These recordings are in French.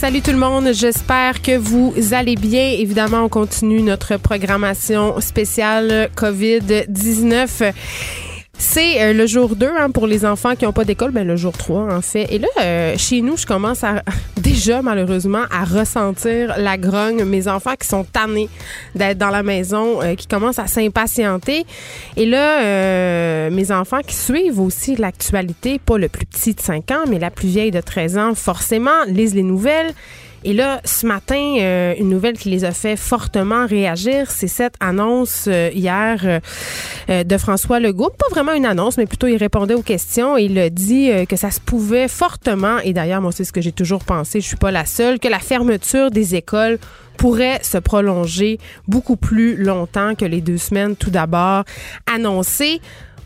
Salut tout le monde, j'espère que vous allez bien. Évidemment, on continue notre programmation spéciale COVID-19. C'est euh, le jour 2 hein, pour les enfants qui n'ont pas d'école, ben, le jour 3 en fait. Et là, euh, chez nous, je commence à déjà malheureusement à ressentir la grogne. Mes enfants qui sont tannés d'être dans la maison, euh, qui commencent à s'impatienter. Et là, mes enfants qui suivent aussi l'actualité, pas le plus petit de 5 ans, mais la plus vieille de 13 ans, forcément, lisent les nouvelles et là, ce matin, euh, une nouvelle qui les a fait fortement réagir, c'est cette annonce euh, hier euh, de François Legault. Pas vraiment une annonce, mais plutôt il répondait aux questions et il a dit que ça se pouvait fortement, et d'ailleurs, moi, c'est ce que j'ai toujours pensé, je suis pas la seule, que la fermeture des écoles pourrait se prolonger beaucoup plus longtemps que les deux semaines tout d'abord annoncées.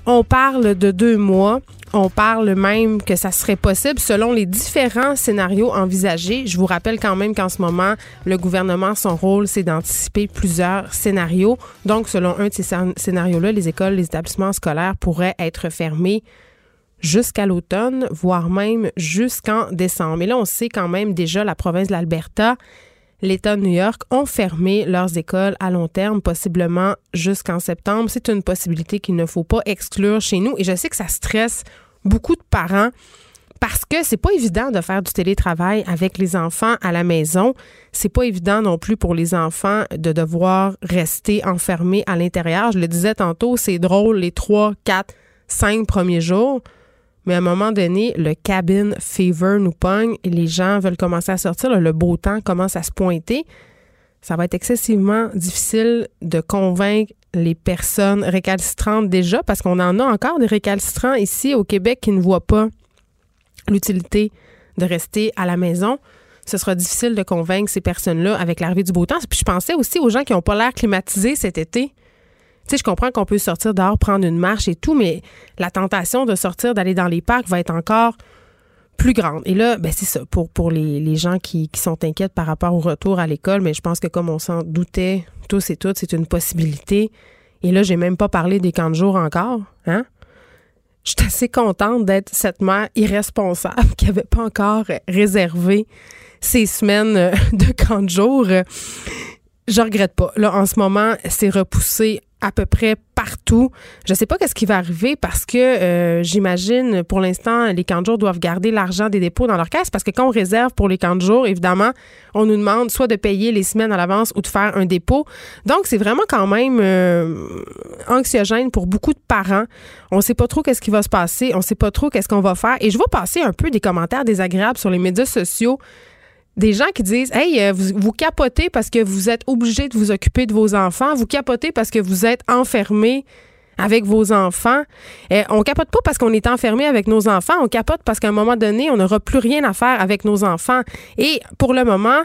On parle de deux mois. On parle même que ça serait possible selon les différents scénarios envisagés. Je vous rappelle quand même qu'en ce moment, le gouvernement, son rôle, c'est d'anticiper plusieurs scénarios. Donc, selon un de ces scénarios-là, les écoles, les établissements scolaires pourraient être fermés jusqu'à l'automne, voire même jusqu'en décembre. Mais là, on sait quand même déjà la province de l'Alberta l'État de New York ont fermé leurs écoles à long terme, possiblement jusqu'en septembre. C'est une possibilité qu'il ne faut pas exclure chez nous. Et je sais que ça stresse beaucoup de parents parce que c'est pas évident de faire du télétravail avec les enfants à la maison. C'est pas évident non plus pour les enfants de devoir rester enfermés à l'intérieur. Je le disais tantôt, c'est drôle les trois, quatre, cinq premiers jours. Mais à un moment donné, le cabin fever nous pogne et les gens veulent commencer à sortir. le beau temps commence à se pointer. Ça va être excessivement difficile de convaincre les personnes récalcitrantes déjà, parce qu'on en a encore des récalcitrants ici au Québec qui ne voient pas l'utilité de rester à la maison. Ce sera difficile de convaincre ces personnes-là avec l'arrivée du beau temps. Puis je pensais aussi aux gens qui n'ont pas l'air climatisés cet été. Sais, je comprends qu'on peut sortir dehors, prendre une marche et tout, mais la tentation de sortir, d'aller dans les parcs va être encore plus grande. Et là, ben c'est ça, pour, pour les, les gens qui, qui, sont inquiets par rapport au retour à l'école, mais je pense que comme on s'en doutait tous et toutes, c'est une possibilité. Et là, j'ai même pas parlé des camps de jour encore, hein? Je suis assez contente d'être cette mère irresponsable qui avait pas encore réservé ces semaines de camps de jour. Je regrette pas. Là, en ce moment, c'est repoussé à peu près partout. Je sais pas qu'est-ce qui va arriver parce que euh, j'imagine pour l'instant les camps de jour doivent garder l'argent des dépôts dans leur caisse parce que quand on réserve pour les camps de jour, évidemment, on nous demande soit de payer les semaines à l'avance ou de faire un dépôt. Donc c'est vraiment quand même euh, anxiogène pour beaucoup de parents. On sait pas trop qu'est-ce qui va se passer, on sait pas trop qu'est-ce qu'on va faire et je vais passer un peu des commentaires désagréables sur les médias sociaux des gens qui disent Hey, euh, vous, vous, capotez parce que vous êtes obligé de vous occuper de vos enfants, vous capotez parce que vous êtes enfermé avec vos enfants. Euh, on capote pas parce qu'on est enfermé avec nos enfants, on capote parce qu'à un moment donné, on n'aura plus rien à faire avec nos enfants. Et pour le moment,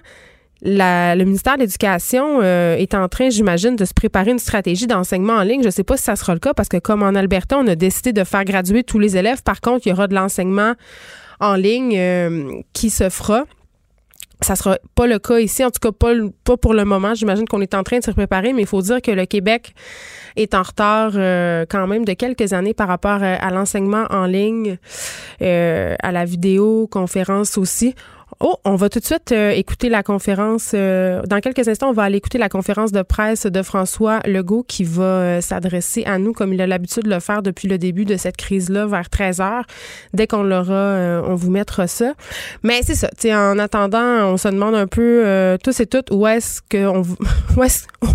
le ministère de l'Éducation euh, est en train, j'imagine, de se préparer une stratégie d'enseignement en ligne. Je ne sais pas si ça sera le cas parce que comme en Alberta, on a décidé de faire graduer tous les élèves. Par contre, il y aura de l'enseignement en ligne qui se fera. Ça sera pas le cas ici, en tout cas pas, pas pour le moment. J'imagine qu'on est en train de se préparer, mais il faut dire que le Québec est en retard euh, quand même de quelques années par rapport euh, à, l'enseignement en ligne, euh, à la vidéoconférence aussi. Oh, on va tout de suite euh, écouter la conférence. Euh, dans quelques instants, on va aller écouter la conférence de presse de François Legault qui va euh, s'adresser à nous comme il a l'habitude de le faire depuis le début de cette crise-là vers 13 heures. Dès qu'on l'aura, on vous mettra ça. Mais c'est ça. En attendant, on se demande un peu tous et toutes où est-ce qu'on où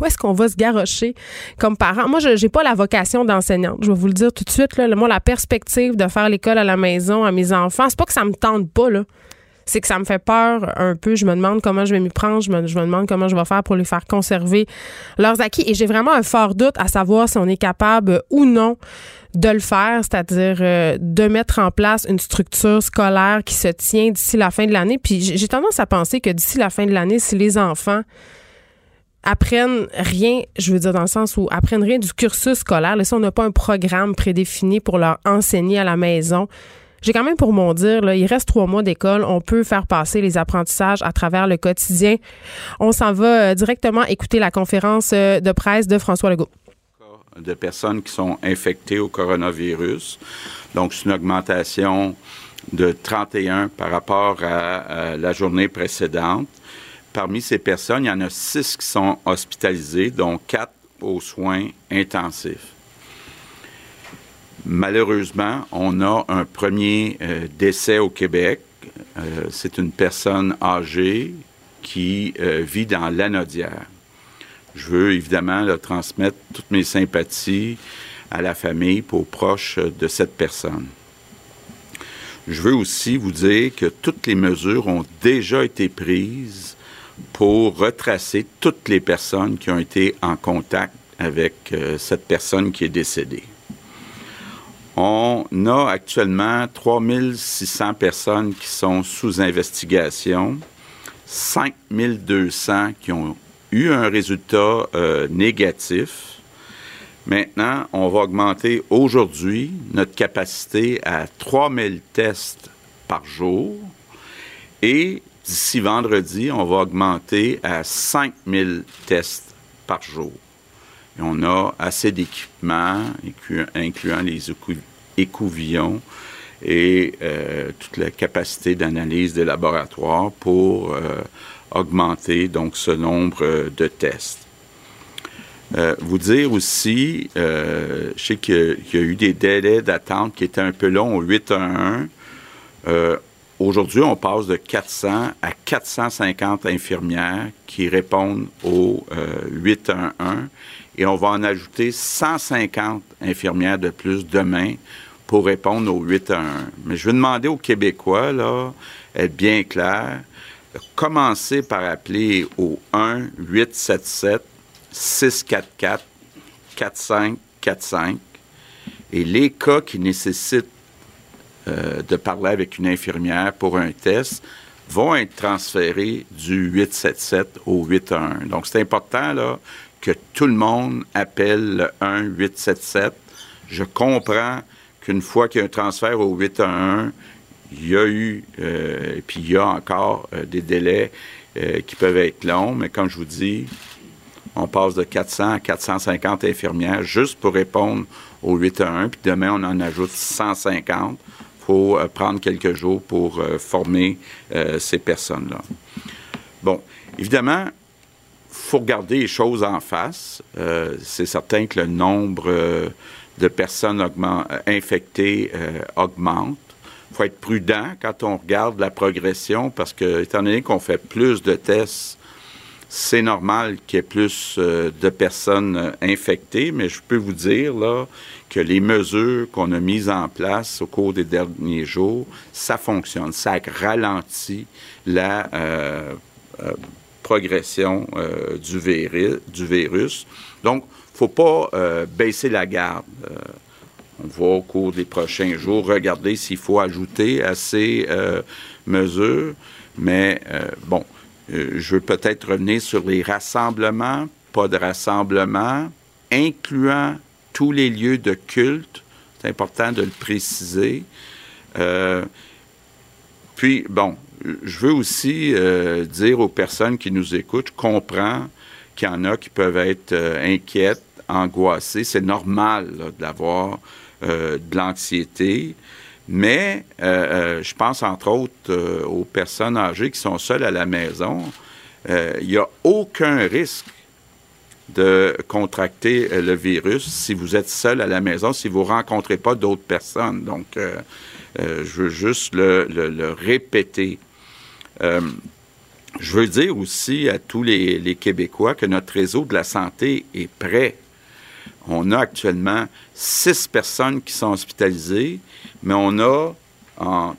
où est-ce qu'on va se garrocher comme parents? Moi, je j'ai pas la vocation d'enseignante. Je vais vous le dire tout de suite. Là, moi, la perspective de faire l'école à la maison à mes enfants, c'est pas que ça me tente pas là c'est que ça me fait peur un peu. Je me demande comment je vais m'y prendre. Je me, demande comment je vais faire pour les faire conserver leurs acquis. Et j'ai vraiment un fort doute à savoir si on est capable ou non de le faire, c'est-à-dire euh, de mettre en place une structure scolaire qui se tient d'ici la fin de l'année. Puis j'ai tendance à penser que d'ici la fin de l'année, si les enfants apprennent rien, je veux dire dans le sens où apprennent rien du cursus scolaire. Là, si on n'a pas un programme prédéfini pour leur enseigner à la maison, j'ai quand même pour mon dire, là, il reste trois mois d'école. On peut faire passer les apprentissages à travers le quotidien. On s'en va euh, directement écouter la conférence euh, de presse de François Legault. De personnes qui sont infectées au coronavirus. Donc, c'est une augmentation de 31 par rapport à, la journée précédente. Parmi ces personnes, il y en a six qui sont hospitalisées, dont quatre aux soins intensifs. Malheureusement, on a un premier euh, décès au Québec. Euh, c'est une personne âgée qui euh, vit dans l'anodière. Je veux évidemment transmettre toutes mes sympathies à la famille pour proches de cette personne. Je veux aussi vous dire que toutes les mesures ont déjà été prises pour retracer toutes les personnes qui ont été en contact avec cette personne qui est décédée. On a actuellement 3600 personnes qui sont sous investigation, 5200 qui ont eu un résultat euh, négatif. Maintenant, on va augmenter aujourd'hui notre capacité à 3000 tests par jour et d'ici vendredi, on va augmenter à 5000 tests par jour on a assez d'équipements, incluant les écouvillons et euh, toute la capacité d'analyse des laboratoires pour euh, augmenter donc ce nombre de tests. Euh, vous dire aussi, je sais qu'il y, a eu des délais d'attente qui étaient un peu longs au 811. Aujourd'hui, on passe de 400 à 450 infirmières qui répondent au 811 et on va en ajouter 150 infirmières de plus demain pour répondre au 8 à 1. Mais je vais demander aux Québécois, là, être bien clair, commencer par appeler au 1 877 644 4545 et les cas qui nécessitent euh, de parler avec une infirmière pour un test vont être transférés du 877 au 811. Donc, c'est important, là, que tout le monde appelle le 1-877. Je comprends qu'une fois qu'il y a un transfert au 811, il y a eu, euh, et puis il y a encore euh, des délais euh, qui peuvent être longs, mais comme je vous dis, on passe de 400 à 450 infirmières juste pour répondre au 811, puis demain, on en ajoute 150. Il faut prendre quelques jours pour former ces personnes-là. Bon, évidemment, faut regarder les choses en face. Euh, c'est certain que le nombre euh, de personnes euh, infectées augmente. Il faut être prudent quand on regarde la progression parce que, étant donné qu'on fait plus de tests, c'est normal qu'il y ait plus de personnes infectées, mais je peux vous dire là, que les mesures qu'on a mises en place au cours des derniers jours, ça fonctionne. Ça ralentit la progression euh, du, virus. Donc, il ne faut pas euh, baisser la garde. Euh, on va au cours des prochains jours regarder s'il faut ajouter à ces mesures. Mais bon, je veux peut-être revenir sur les rassemblements, pas de rassemblements, incluant tous les lieux de culte. C'est important de le préciser. puis, bon, je veux aussi euh, dire aux personnes qui nous écoutent, je comprends qu'il y en a qui peuvent être euh, inquiètes, angoissées. C'est normal d'avoir euh, de l'anxiété. Mais je pense entre autres aux personnes âgées qui sont seules à la maison. Il n'y a aucun risque de contracter le virus si vous êtes seul à la maison, si vous ne rencontrez pas d'autres personnes. Donc, je veux juste le répéter. Euh, je veux dire aussi à tous les, Québécois que notre réseau de la santé est prêt. On a actuellement six personnes qui sont hospitalisées, mais on a, en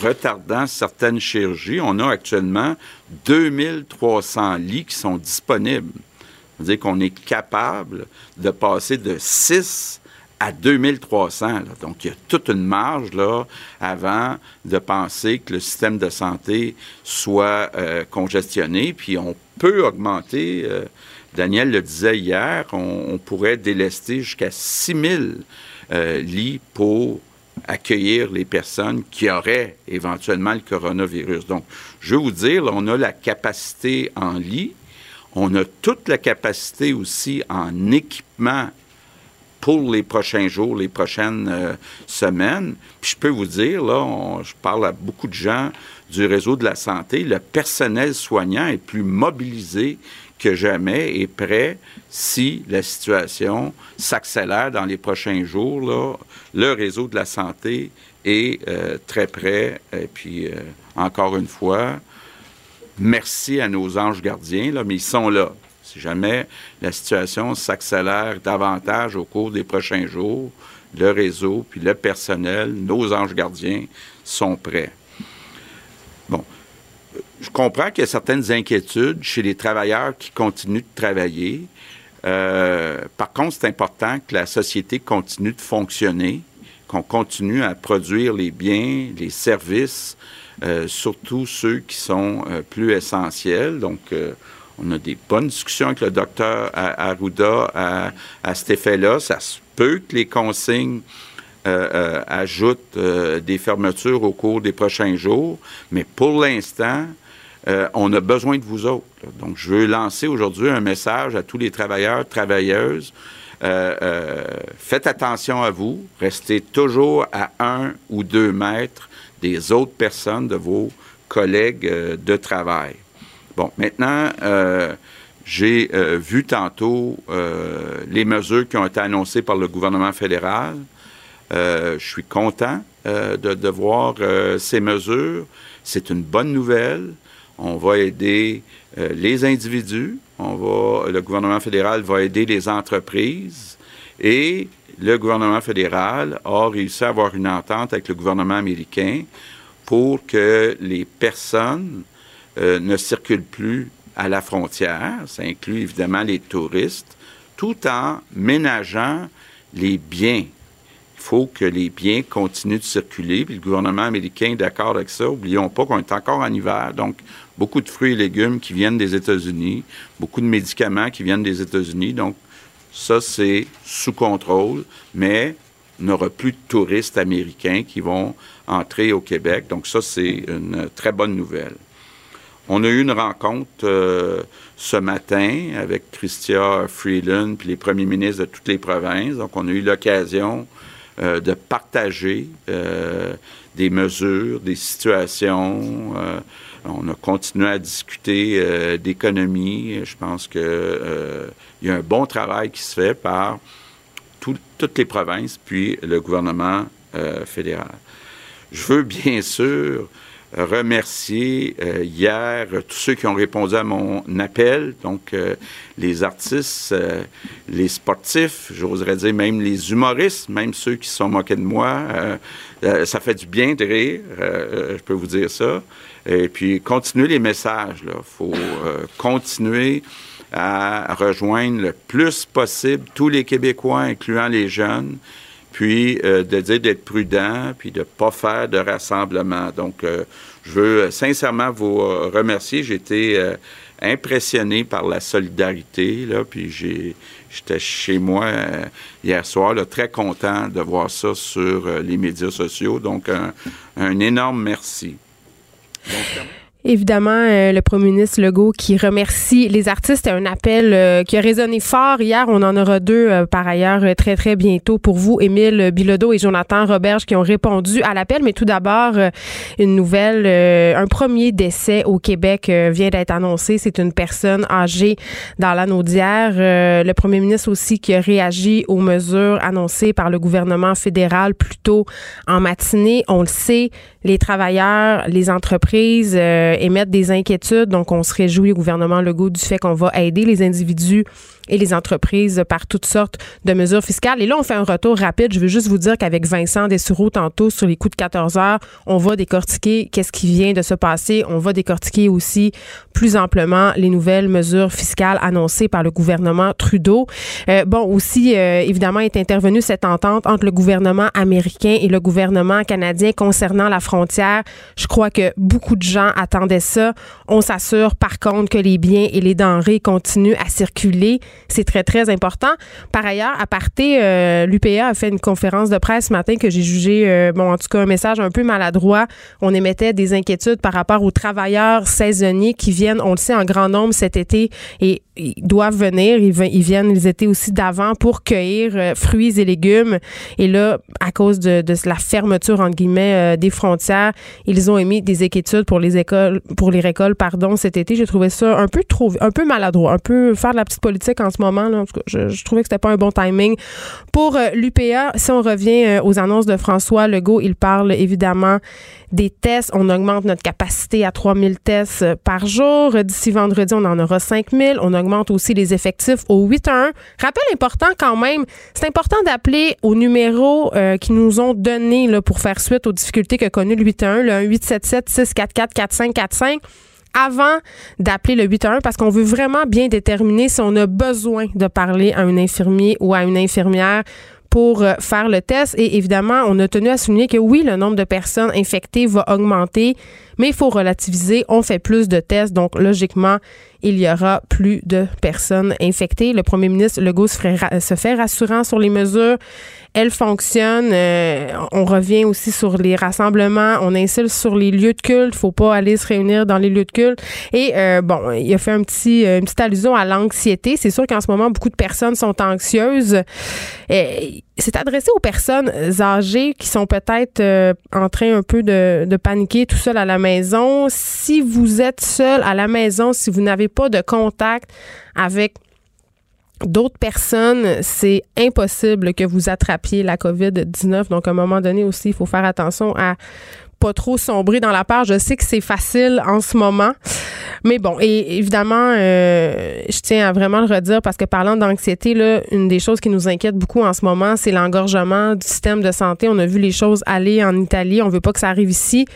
retardant certaines chirurgies, on a actuellement 2300 lits qui sont disponibles. Ça veut dire qu'on est capable de passer de 6 à 2300. Donc, il y a toute une marge là, avant de penser que le système de santé soit euh, congestionné. Puis, on peut augmenter, euh, Daniel le disait hier, on, pourrait délester jusqu'à 6000 euh, lits pour accueillir les personnes qui auraient éventuellement le coronavirus. Donc, je veux vous dire, on a la capacité en lit, on a toute la capacité aussi en équipement pour les prochains jours, les prochaines euh, semaines. Puis je peux vous dire, là, je parle à beaucoup de gens du réseau de la santé, le personnel soignant est plus mobilisé que jamais et prêt si la situation s'accélère dans les prochains jours. Là, le réseau de la santé est euh, très prêt. Et puis, euh, encore une fois, merci à nos anges gardiens, là, mais ils sont là. Si jamais la situation s'accélère davantage au cours des prochains jours, le réseau, puis le personnel, nos anges gardiens sont prêts. Bon, je comprends qu'il y a certaines inquiétudes chez les travailleurs qui continuent de travailler. Euh, par contre, c'est important que la société continue de fonctionner, qu'on continue à produire les biens, les services, euh, surtout ceux qui sont euh, plus essentiels. Donc, on a des bonnes discussions avec le docteur Arruda à, à cet effet-là. Ça se peut que les consignes euh, euh, ajoutent euh, des fermetures au cours des prochains jours, mais pour l'instant, on a besoin de vous autres. Donc, je veux lancer aujourd'hui un message à tous les travailleurs, travailleuses. faites attention à vous. Restez toujours à un ou deux mètres des autres personnes, de vos collègues de travail. Bon, maintenant, euh, j'ai euh, vu tantôt euh, les mesures qui ont été annoncées par le gouvernement fédéral. je suis content de, voir ces mesures. C'est une bonne nouvelle. On va aider les individus. On le gouvernement fédéral va aider les entreprises. Et le gouvernement fédéral a réussi à avoir une entente avec le gouvernement américain pour que les personnes euh, ne circulent plus à la frontière. Ça inclut évidemment les touristes, tout en ménageant les biens. Il faut que les biens continuent de circuler. Puis le gouvernement américain est d'accord avec ça. Oublions pas qu'on est encore en hiver, donc beaucoup de fruits et légumes qui viennent des États-Unis, beaucoup de médicaments qui viennent des États-Unis. Donc ça, c'est sous contrôle, mais n'aura plus de touristes américains qui vont entrer au Québec. Donc ça, c'est une très bonne nouvelle. On a eu une rencontre euh, ce matin avec Christia Freeland puis les premiers ministres de toutes les provinces. Donc, on a eu l'occasion euh, de partager euh, des mesures, des situations. on a continué à discuter d'économie. Je pense qu'il y a un bon travail qui se fait par toutes les provinces puis le gouvernement fédéral. Je veux bien sûr remercier euh, hier tous ceux qui ont répondu à mon appel, donc euh, les artistes, euh, les sportifs, j'oserais dire même les humoristes, même ceux qui se sont moqués de moi. ça fait du bien de rire, je peux vous dire ça. Et puis, continuer les messages. Il faut continuer à rejoindre le plus possible tous les Québécois, incluant les jeunes puis euh, de dire d'être prudent, puis de ne pas faire de rassemblement. Donc, euh, je veux sincèrement vous euh, remercier. J'ai été impressionné par la solidarité, là, puis j'étais chez moi hier soir, là, très content de voir ça sur les médias sociaux. Donc, un, un énorme merci. Évidemment, euh, le premier ministre Legault qui remercie les artistes. un appel euh, qui a résonné fort hier. On en aura deux euh, par ailleurs très, très bientôt pour vous, Émile Bilodeau et Jonathan Roberge qui ont répondu à l'appel. Mais tout d'abord, une nouvelle, un premier décès au Québec vient d'être annoncé. C'est une personne âgée dans l'anneau d'hier. le premier ministre aussi qui a réagi aux mesures annoncées par le gouvernement fédéral plus tôt en matinée. On le sait, les travailleurs, les entreprises euh, émettent des inquiétudes. Donc, on se réjouit au gouvernement Legault du fait qu'on va aider les individus et les entreprises par toutes sortes de mesures fiscales. Et là, on fait un retour rapide. Je veux juste vous dire qu'avec Vincent Dessoureau tantôt sur les coups de 14 heures, on va décortiquer qu'est-ce qui vient de se passer. On va décortiquer aussi plus amplement les nouvelles mesures fiscales annoncées par le gouvernement Trudeau. Euh, bon, aussi, euh, évidemment, est intervenue cette entente entre le gouvernement américain et le gouvernement canadien concernant la frontière. Je crois que beaucoup de gens attendaient ça. On s'assure, par contre, que les biens et les denrées continuent à circuler. C'est très, très important. Par ailleurs, à parté, euh, l'UPA a fait une conférence de presse ce matin que j'ai jugé, euh, bon, en tout cas, un message un peu maladroit. On émettait des inquiétudes par rapport aux travailleurs saisonniers qui viennent, on le sait, en grand nombre cet été et ils doivent venir. Ils, viennent, ils étaient aussi d'avant pour cueillir euh, fruits et légumes. Et là, à cause de, la fermeture, entre guillemets, des frontières, ils ont émis des inquiétudes pour les écoles, pour les récoltes, pardon, cet été. J'ai trouvé ça un peu trop, un peu maladroit, un peu faire de la petite politique en ce moment. Là. Je, je trouvais que c'était pas un bon timing. Pour euh, l'UPA, si on revient euh, aux annonces de François Legault, il parle évidemment des tests. On augmente notre capacité à 3000 tests euh, par jour. D'ici vendredi, on en aura 5000. On augmente aussi les effectifs au 811. Rappel important quand même, c'est important d'appeler au numéro qui nous ont donné là, pour faire suite aux difficultés que connu le 811, le 1877 644 4545 avant d'appeler le 811 parce qu'on veut vraiment bien déterminer si on a besoin de parler à un infirmier ou à une infirmière pour euh, faire le test. Et évidemment, on a tenu à souligner que oui, le nombre de personnes infectées va augmenter, mais il faut relativiser. On fait plus de tests, donc logiquement, il y aura plus de personnes infectées. Le premier ministre Legault se, se fait rassurant sur les mesures elle fonctionne. Euh, on revient aussi sur les rassemblements. On insiste sur les lieux de culte. Faut pas aller se réunir dans les lieux de culte. Et euh, bon, il a fait un petit, euh, une petite allusion à l'anxiété. C'est sûr qu'en ce moment, beaucoup de personnes sont anxieuses. C'est adressé aux personnes âgées qui sont peut-être en train un peu de, de paniquer tout seul à la maison. Si vous êtes seul à la maison, si vous n'avez pas de contact avec d'autres personnes, c'est impossible que vous attrapiez la COVID-19. Donc, à un moment donné aussi, il faut faire attention à pas trop sombrer dans la peur. Je sais que c'est facile en ce moment. Mais bon, et évidemment, euh, je tiens à vraiment le redire parce que parlant d'anxiété, là, une des choses qui nous inquiète beaucoup en ce moment, c'est l'engorgement du système de santé. On a vu les choses aller en Italie. On veut pas que ça arrive ici.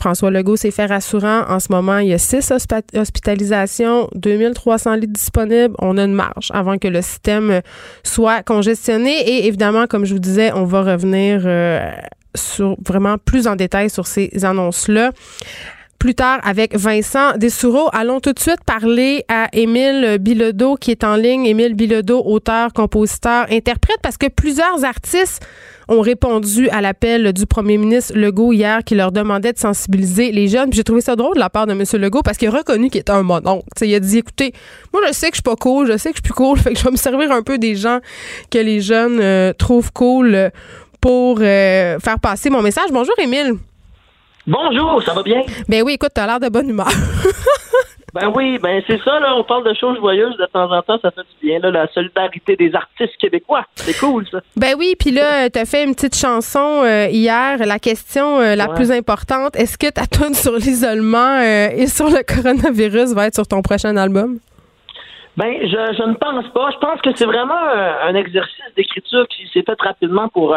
François Legault s'est fait rassurant. En ce moment, il y a six hospitalisations, 2300 lits disponibles. On a une marge avant que le système soit congestionné. Et évidemment, comme je vous disais, on va revenir euh, sur vraiment plus en détail sur ces annonces-là plus tard avec Vincent Dessoureau. Allons tout de suite parler à Émile Bilodeau qui est en ligne. Émile Bilodeau, auteur, compositeur, interprète, parce que plusieurs artistes ont répondu à l'appel du premier ministre Legault hier qui leur demandait de sensibiliser les jeunes. J'ai trouvé ça drôle de la part de M. Legault parce qu'il a reconnu qu'il était un mononcle. il a dit, écoutez, moi je sais que je suis pas cool, je sais que je suis plus cool, fait que je vais me servir un peu des gens que les jeunes euh, trouvent cool pour euh, faire passer mon message. Bonjour Émile. Bonjour, ça va bien? Ben oui, écoute, t'as l'air de bonne humeur. ben oui, ben c'est ça, là, on parle de choses joyeuses de temps en temps, ça fait du bien, là, la solidarité des artistes québécois. C'est cool, ça. Ben oui, puis là, t'as fait une petite chanson euh, hier. La question euh, la plus importante, est-ce que ta tune sur l'isolement euh, et sur le coronavirus va être sur ton prochain album? Ben, je, je ne pense pas. Je pense que c'est vraiment un, exercice d'écriture qui s'est fait rapidement pour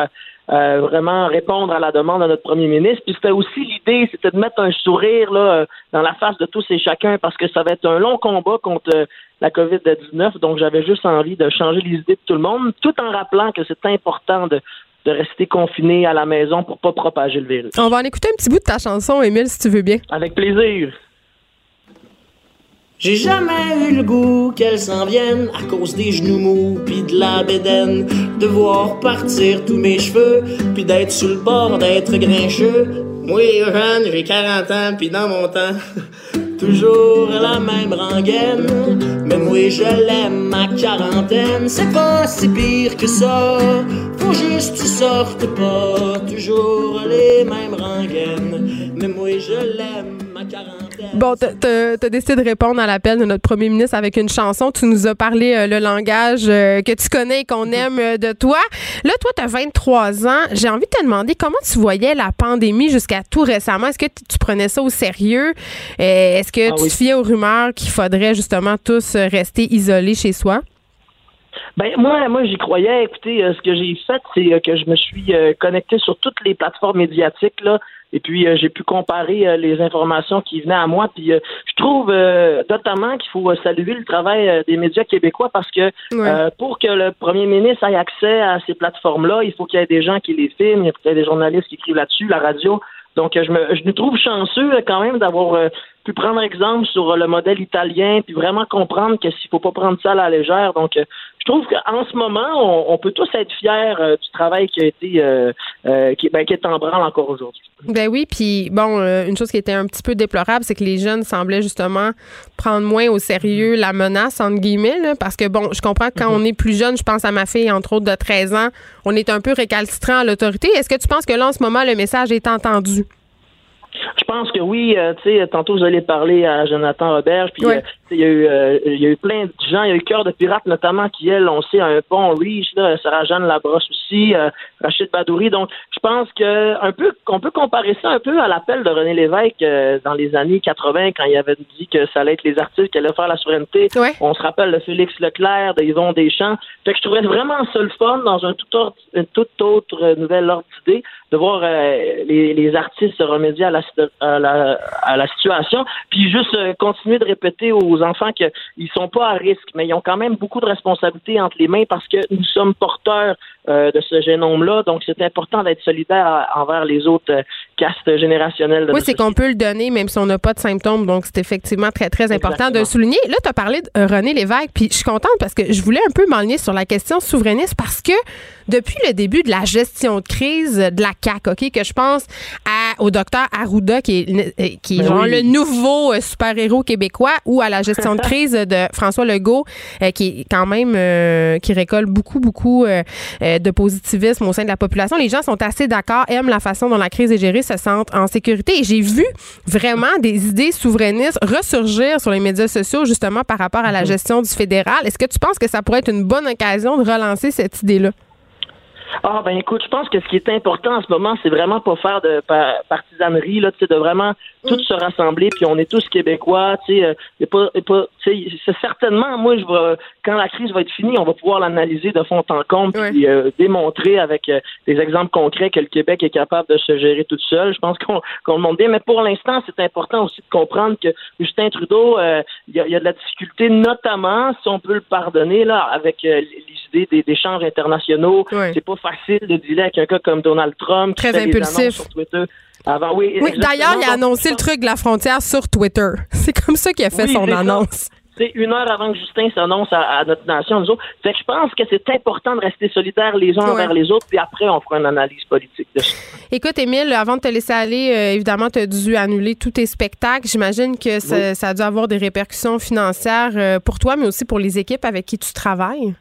euh, vraiment répondre à la demande de notre premier ministre. Puis c'était aussi l'idée, c'était de mettre un sourire là, euh, dans la face de tous et chacun parce que ça va être un long combat contre euh, la COVID-19. Donc j'avais juste envie de changer les idées de tout le monde, tout en rappelant que c'est important de, de rester confiné à la maison pour pas propager le virus. On va en écouter un petit bout de ta chanson, Émile, si tu veux bien. Avec plaisir. J'ai jamais eu le goût qu'elle s'en vienne à cause des genoux mous pis de la bédaine, de voir partir tous mes cheveux puis d'être sur le bord d'être grincheux. Moi, jeune, j'ai 40 ans pis dans mon temps, toujours la même rengaine. Mais moi, je l'aime, ma quarantaine, c'est pas si pire que ça. Faut juste tu sortes pas, toujours les mêmes rengaines. Mais moi, je l'aime, ma quarantaine. Bon, t'as as décidé de répondre à l'appel de notre premier ministre avec une chanson. Tu nous as parlé euh, le langage euh, que tu connais et qu'on aime euh, de toi. Là, toi, tu as 23 ans. J'ai envie de te demander comment tu voyais la pandémie jusqu'à tout récemment? Est-ce que tu prenais ça au sérieux? Est-ce que ah tu te fiais aux rumeurs qu'il faudrait justement tous rester isolés chez soi? Ben moi, moi j'y croyais. Écoutez, euh, ce que j'ai fait, c'est euh, que je me suis euh, connecté sur toutes les plateformes médiatiques là, et puis j'ai pu comparer les informations qui venaient à moi. Puis je trouve notamment qu'il faut saluer le travail des médias québécois parce que pour que le premier ministre ait accès à ces plateformes-là, il faut qu'il y ait des gens qui les filment, il faut qu'il y ait des journalistes qui écrivent là-dessus, la radio. Donc je me, je me trouve chanceux quand même d'avoir pu prendre exemple sur le modèle italien, puis vraiment comprendre que s'il faut pas prendre ça à la légère. Donc, euh, je trouve qu'en ce moment, on, peut tous être fiers euh, du travail qui a été euh, qui, ben, qui, est en branle encore aujourd'hui. Ben oui, puis bon, une chose qui était un petit peu déplorable, c'est que les jeunes semblaient justement prendre moins au sérieux la menace entre guillemets, parce que bon, je comprends que quand mm-hmm. on est plus jeune, je pense à ma fille entre autres de 13 ans, on est un peu récalcitrant à l'autorité. Est-ce que tu penses que là en ce moment le message est entendu? Je pense que oui. Euh, tu sais, tantôt vous allez parler à Jonathan Roberge, puis euh, il y a eu euh, il y a eu plein de gens. Il y a eu Cœur de Pirate notamment qui elle, on sait, un pont riche là. Sarah Jeanne Labrosse aussi, Rachid Badouri. Donc, je pense que un peu qu'on peut comparer ça un peu à l'appel de René Lévesque dans les années 80 quand il avait dit que ça allait être les artistes qui allaient faire la souveraineté. On se rappelle de Félix Leclerc, de Yvon Deschamps. Fait que je trouvais vraiment ça le fun dans un tout autre, une toute autre nouvelle ordre d'idée de voir les, les artistes se remédier à la à la, à la situation, puis juste euh, continuer de répéter aux enfants qu'ils sont pas à risque, mais ils ont quand même beaucoup de responsabilités entre les mains parce que nous sommes porteurs euh, de ce génome-là, donc c'est important d'être solidaire envers les autres euh, castes générationnelles. oui, c'est qu'on peut le donner même si on n'a pas de symptômes, donc c'est effectivement très, très important de souligner. Là, tu as parlé de René Lévesque, puis je suis contente parce que je voulais un peu m'enligner sur la question souverainiste parce que depuis le début de la gestion de crise de la CAQ, OK, que je pense à, au docteur Arruda, qui est, euh, qui est ben le nouveau euh, super-héros québécois, ou à la gestion de crise de François Legault, euh, qui est quand même, qui récolte beaucoup, beaucoup de positivisme au sein de la population. Les gens sont assez d'accord, aiment la façon dont la crise est gérée, se sentent en sécurité. Et j'ai vu vraiment des idées souverainistes ressurgir sur les médias sociaux, justement, par rapport à la mhm. gestion du fédéral. Est-ce que tu penses que ça pourrait être une bonne occasion de relancer cette idée-là? Ah ben écoute, je pense que ce qui est important en ce moment, c'est vraiment pas faire de partisanerie là, tu sais, de vraiment tous se rassembler, puis on est tous québécois, tu sais, euh, pas, pas c'est certainement, moi, je vais, quand la crise va être finie, on va pouvoir l'analyser de fond en comble, puis euh, démontrer avec euh, des exemples concrets que le Québec est capable de se gérer tout seul. Je pense qu'on le montre bien, mais pour l'instant, c'est important aussi de comprendre que Justin Trudeau, il y, a, y, a, de la difficulté, notamment, si on peut le pardonner, là, avec les idées des échanges internationaux. C'est pas facile de dealer avec un cas comme Donald Trump. Très impulsif. sur Twitter. Avant, oui, oui d'ailleurs, il a annoncé le truc de la frontière sur Twitter. C'est comme ça qu'il a fait son annonce. C'est une heure avant que Justin s'annonce à, notre nation, nous autres. Fait que je pense que c'est important de rester solidaires les uns envers les autres, puis après, on fera une analyse politique de ça. Écoute, Émile, avant de te laisser aller, euh, évidemment, tu as dû annuler tous tes spectacles. J'imagine que ça, ça, a dû avoir des répercussions financières euh, pour toi, mais aussi pour les équipes avec qui tu travailles.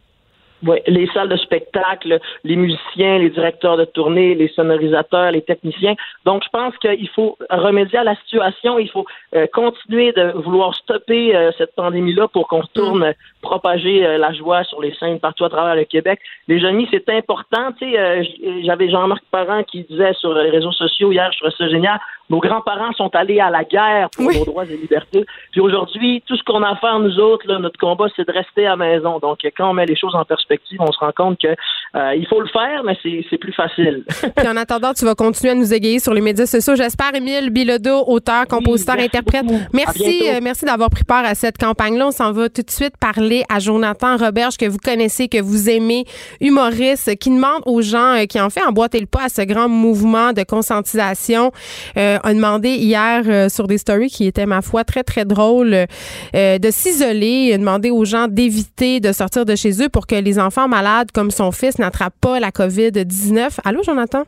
Oui, les salles de spectacle, les musiciens, les directeurs de tournée, les sonorisateurs, les techniciens. Donc, je pense qu'il faut remédier à la situation. Il faut euh, continuer de vouloir stopper euh, cette pandémie-là pour qu'on retourne mm. propager euh, la joie sur les scènes partout à travers le Québec. Les amis, c'est important. Tu sais, j'avais Jean-Marc Parent qui disait sur les réseaux sociaux hier, je trouvais ça génial. Nos grands-parents sont allés à la guerre pour nos droits et libertés. Puis aujourd'hui, tout ce qu'on a à faire, nous autres, là, notre combat, c'est de rester à la maison. Donc, quand on met les choses en perspective, on se rend compte que euh, il faut le faire, mais c'est plus facile. Puis en attendant, tu vas continuer à nous égayer sur les médias sociaux. J'espère, Émile Bilodeau, auteur, compositeur, interprète. Merci, euh, merci d'avoir pris part à cette campagne-là. On s'en va tout de suite parler à Jonathan Roberge, que vous connaissez, que vous aimez, humoriste, qui demande aux gens euh, qui en fait emboîter le pas à ce grand mouvement de conscientisation a demandé hier euh, sur des stories qui étaient, ma foi, très, très drôles, euh, de s'isoler, a demandé aux gens d'éviter de sortir de chez eux pour que les enfants malades comme son fils n'attrapent pas la COVID-19. Allô, Jonathan?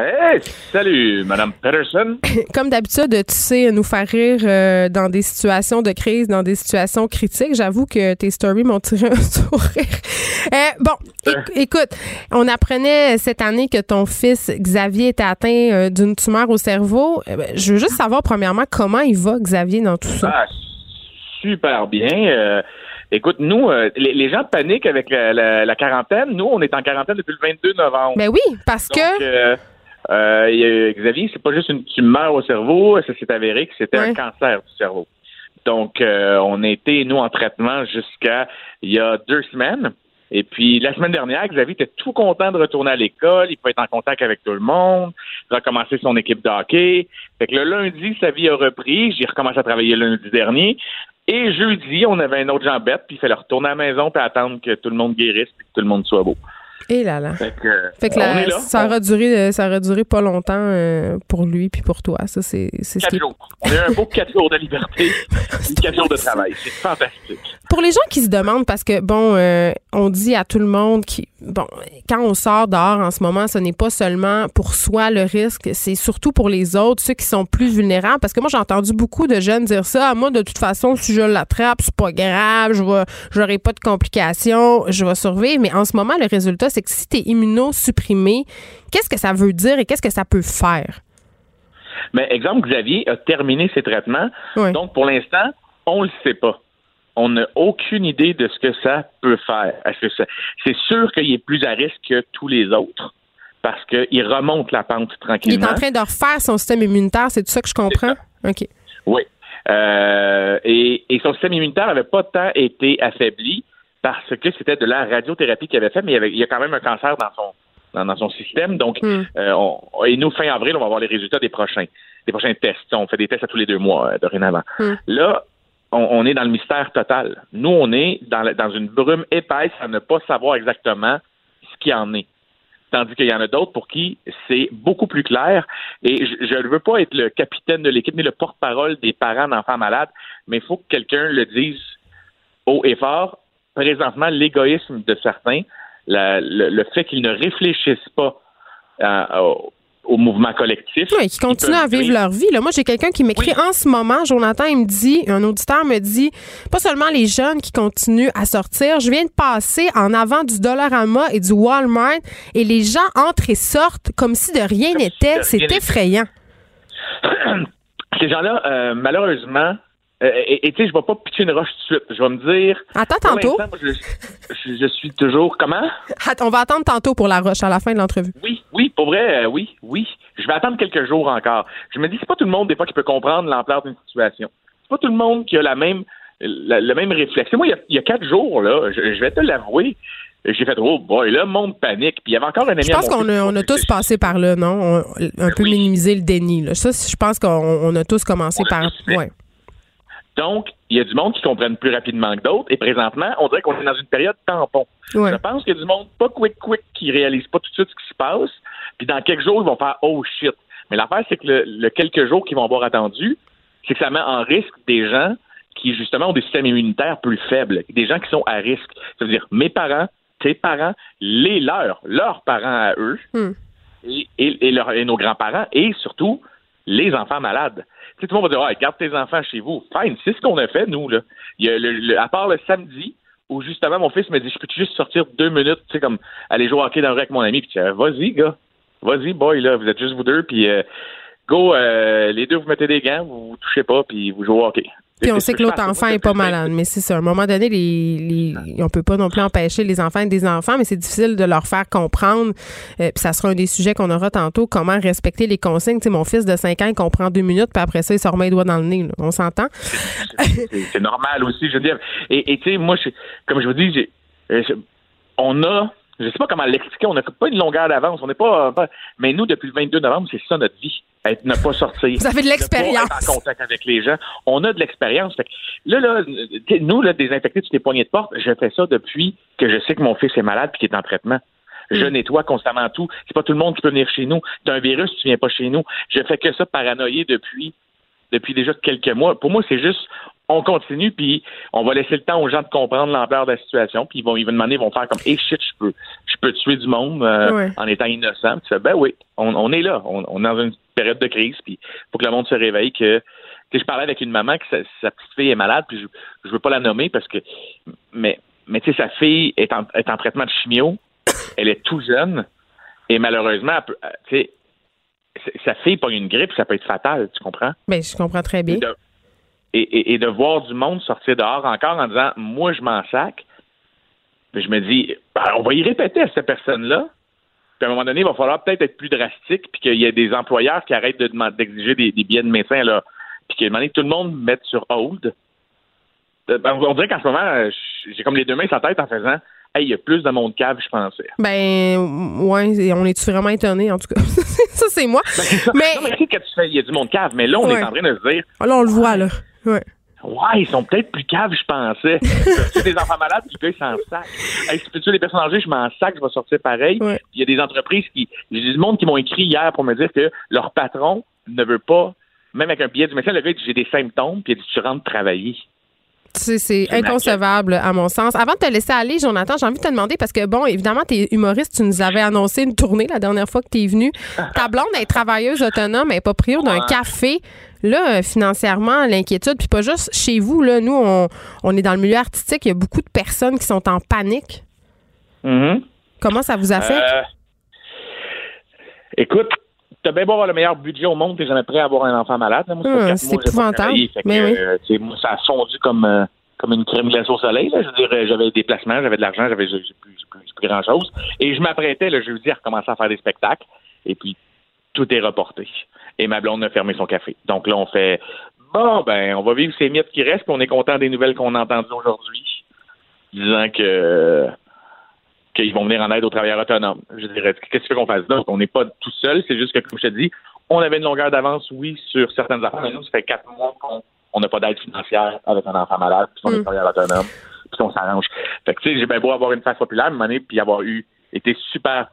Hey, salut, Madame Peterson. Comme d'habitude, tu sais nous faire rire euh, dans des situations de crise, dans des situations critiques. J'avoue que tes stories m'ont tiré un sourire. Euh, bon, écoute, on apprenait cette année que ton fils Xavier était atteint euh, d'une tumeur au cerveau. Ben, je veux juste savoir premièrement comment il va Xavier dans tout ça? Ah, super bien. Écoute, nous, les, gens paniquent avec la, quarantaine. Nous, on est en quarantaine depuis le 22 novembre. Ben oui, parce que euh, Xavier, c'est pas juste une tumeur au cerveau, ça s'est avéré que c'était un cancer du cerveau. Donc, euh, on était, nous, en traitement jusqu'à il y a deux semaines. Et puis, la semaine dernière, Xavier était tout content de retourner à l'école. Il peut être en contact avec tout le monde, recommencer son équipe de hockey. Fait que le lundi, sa vie a repris. J'ai recommencé à travailler lundi dernier. Et jeudi, on avait un autre jambette, puis il fallait retourner à la maison puis attendre que tout le monde guérisse puis que tout le monde soit beau. Et là là. Fait que, Fait là. ça aura duré, ça aura duré pas longtemps euh, pour lui puis pour toi. Ça c'est, c'est ce qui- jours. On a eu un beau quatre jours de liberté, puis quatre jours de travail. C'est fantastique. Pour les gens qui se demandent, parce que bon, euh, on dit à tout le monde qui, bon, quand on sort dehors en ce moment, ce n'est pas seulement pour soi le risque, c'est surtout pour les autres, ceux qui sont plus vulnérables. Parce que moi, j'ai entendu beaucoup de jeunes dire ça. Ah, moi, de toute façon, si je l'attrape, c'est pas grave, je vais, j'aurai pas de complications, je vais survivre. Mais en ce moment, le résultat, c'est que si tu es immunosupprimé, qu'est-ce que ça veut dire et qu'est-ce que ça peut faire? Mais exemple, Xavier a terminé ses traitements. Oui. Donc, pour l'instant, on le sait pas. On n'a aucune idée de ce que ça peut faire. C'est sûr qu'il est plus à risque que tous les autres parce qu'il remonte la pente Il est tranquillement. en train de refaire son système immunitaire, c'est tout ça que je comprends? OK. Oui. Euh, et, et son système immunitaire n'avait pas tant été affaibli parce que c'était de la radiothérapie qu'il avait fait, mais il y, avait- il y a quand même un cancer dans son dans, dans son système. Donc, Hmm. euh, on- et nous, fin avril, on va avoir les résultats des prochains, des prochains tests. On fait des tests à tous les deux mois, euh, dorénavant. Hmm. Là, on, est dans le mystère total. Nous, on est dans, une brume épaisse à ne pas savoir exactement ce qu'il en est. Tandis qu'il y en a d'autres pour qui c'est beaucoup plus clair. Et je ne veux pas être le capitaine de l'équipe ni le porte-parole des parents d'enfants malades, mais il faut que quelqu'un le dise haut et fort. Présentement, l'égoïsme de certains, le, fait qu'ils ne réfléchissent pas euh, au, au mouvement collectif. Oui, qui continuent à vivre vivre. leur vie. Là, moi, j'ai quelqu'un qui m'écrit en ce moment, Jonathan, il me dit, un auditeur me dit, pas seulement les jeunes qui continuent à sortir, je viens de passer en avant du Dollarama et du Walmart et les gens entrent et sortent comme si de rien si n'était. C'est effrayant. Ces gens-là, euh, malheureusement, euh, et tu sais, je ne vais pas pitcher une roche tout de suite. Je vais me dire. Attends tantôt. moi, je, je- je suis toujours. Comment? Attends, on va attendre tantôt pour la roche à la fin de l'entrevue. Oui, oui, pour vrai, euh, oui, oui. Je vais attendre quelques jours encore. Je me dis, c'est pas tout le monde, des fois, qui peut comprendre l'ampleur d'une situation. C'est pas tout le monde qui a la même, la- le même réflexe. Moi, il y a, il y a quatre jours, là, je, je vais te l'avouer, j'ai fait, oh boy, là, le monde panique. Puis il y avait encore un ami Je pense qu'on a, on tous passé par là, non? On- un peu oui. minimiser le déni. Là. Ça, je pense qu'on on a tous commencé On par. tous fait. Ouais. Donc, il y a du monde qui comprennent plus rapidement que d'autres. Et présentement, on dirait qu'on est dans une période tampon. Ouais. Je pense qu'il y a du monde pas quick quick qui réalise pas tout de suite ce qui se passe. Puis dans quelques jours, ils vont faire oh shit. Mais l'affaire, c'est que le, le quelques jours qu'ils vont avoir attendu, c'est que ça met en risque des gens qui, justement, ont des systèmes immunitaires plus faibles, des gens qui sont à risque. Ça veut dire mes parents, tes parents, les leurs, leurs parents à eux, Hmm. et, et, et leurs- et nos grands-parents, et surtout les enfants malades. Tout le monde va dire, ah, garde tes enfants chez vous. Fine, c'est ce qu'on a fait, nous. Là. Il y a le- le- à part le samedi, où justement mon fils me dit, je peux juste sortir deux minutes, tu sais, comme aller jouer au hockey dans le rue avec mon ami, puis tu vas-y, gars, vas-y, boy, là, vous êtes juste vous deux, puis euh, go, euh, les deux, vous mettez des gants, vous, vous touchez pas, puis vous jouez au hockey. Puis on sait que l'autre enfant est pas malade, mais c'est ça. À un moment donné, les, les, on peut pas non plus empêcher les enfants d'être des enfants, mais c'est difficile de leur faire comprendre. euh, puis ça sera un des sujets qu'on aura tantôt, comment respecter les consignes. Tu sais, mon fils de 5 ans, il comprend deux minutes, puis après ça, il se remet les doigts dans le nez. là. On s'entend? c'est normal aussi, je veux dire. Et tu sais, moi, je- comme je vous dis, euh, je- on a, je sais pas comment l'expliquer, on n'a pas une longueur d'avance, on n'est pas, pas- mais nous, depuis le 22 novembre, c'est ça notre vie, être, ne pas sortir. Vous avez de ne l'expérience. en contact avec les gens. On a de l'expérience. Là, là, nous, là, désinfecter toutes les poignées de porte, je fais ça depuis que je sais que mon fils est malade puis qu'il est en traitement. Je Mm. nettoie constamment tout. C'est pas tout le monde qui peut venir chez nous. T'as un virus, tu viens pas chez nous. Je fais que ça paranoïer depuis depuis déjà quelques mois. Pour moi, c'est juste on continue puis on va laisser le temps aux gens de comprendre l'ampleur de la situation puis ils vont ils vont demander ils vont faire comme hey shit je peux je peux tuer du monde euh, Ouais. en étant innocent. Puis tu fais, ben oui, on, on est là, on, on est dans une période de crise puis faut que le monde se réveille que je parlais avec une maman que sa, sa petite fille est malade puis je, je veux pas la nommer parce que mais mais tu sais sa fille est en, est en traitement de chimio, elle est tout jeune et malheureusement peut- tu sais sa fille pogne une grippe, ça peut être fatal, tu comprends? Ben, je comprends très bien. De, et, de voir du monde sortir dehors encore en disant Moi, je m'en sac. Je me dis Ben, On va y répéter à cette personne-là. Puis à un moment donné, il va falloir peut-être être plus drastique, puis qu'il y a des employeurs qui arrêtent d'exiger des, des billets de médecin, là. Puis qu'à un moment donné, tout le monde mette sur hold. ben, on dirait qu'en ce moment, euh, j'ai comme les deux mains sur la tête en faisant Hey, il y a plus de monde cave, je pensais. Ben, ouais, on est-tu vraiment étonné, en tout cas? ça, c'est moi. Ben, ça. Mais- Non, mais tu sais, quand tu fais, il y a du monde cave, mais là, on Ouais. est en train de se dire Ah, Là, on le voit, là. Ouais. Ouais, ils sont peut-être plus caves, je pensais. C'est des enfants malades, puis le gars, il s'en sac. Hey, si tu des personnes âgées, je m'en sac, je vais sortir pareil. Ouais. Il y a des entreprises qui. J'ai du monde qui m'ont écrit hier pour me dire que leur patron ne veut pas, même avec un billet du médecin, le gars, dit j'ai des symptômes, puis il dit tu rentres travailler. C'est inconcevable, à mon sens. Avant de te laisser aller, Jonathan, j'ai envie de te demander, parce que, bon, évidemment, tu es humoriste, tu nous avais annoncé une tournée la dernière fois que tu es venu. Ta blonde est travailleuse autonome, elle n'est pas prio d'un Ouais. café. Là, euh, financièrement, l'inquiétude, puis pas juste chez vous, là, nous, on, on est dans le milieu artistique, il y a beaucoup de personnes qui sont en panique. Mhm. Comment ça vous affecte? Euh, écoute, t'as bien beau avoir le meilleur budget au monde, t'es jamais prêt à avoir un enfant malade. Hum, quatre c'est pas épouvantable. fait que, Mais oui. euh, moi, ça a fondu comme, euh, comme une crème glacée au soleil. là. Je veux dire, j'avais des placements, j'avais de l'argent, j'avais plus, plus, grand-chose. Et je m'apprêtais le jeudi à recommencer à faire des spectacles. Et puis, tout est reporté. Et ma blonde a fermé son café. Donc là, on fait bon, ben, on va vivre ces miettes qui restent, puis on est content des nouvelles qu'on a entendues aujourd'hui, disant que qu'ils vont venir en aide aux travailleurs autonomes. Je dirais, qu'est-ce qu'on fasse d'autre? On n'est pas tout seul, c'est juste que, comme je te dis, on avait une longueur d'avance, oui, sur certaines affaires, mais nous, ça fait quatre mois qu'on on n'a pas d'aide financière avec un enfant malade, puis on est Mm. travailleur autonome, puis on s'arrange. Fait que, tu sais, j'ai bien beau avoir une face populaire, donné, puis avoir eu, été super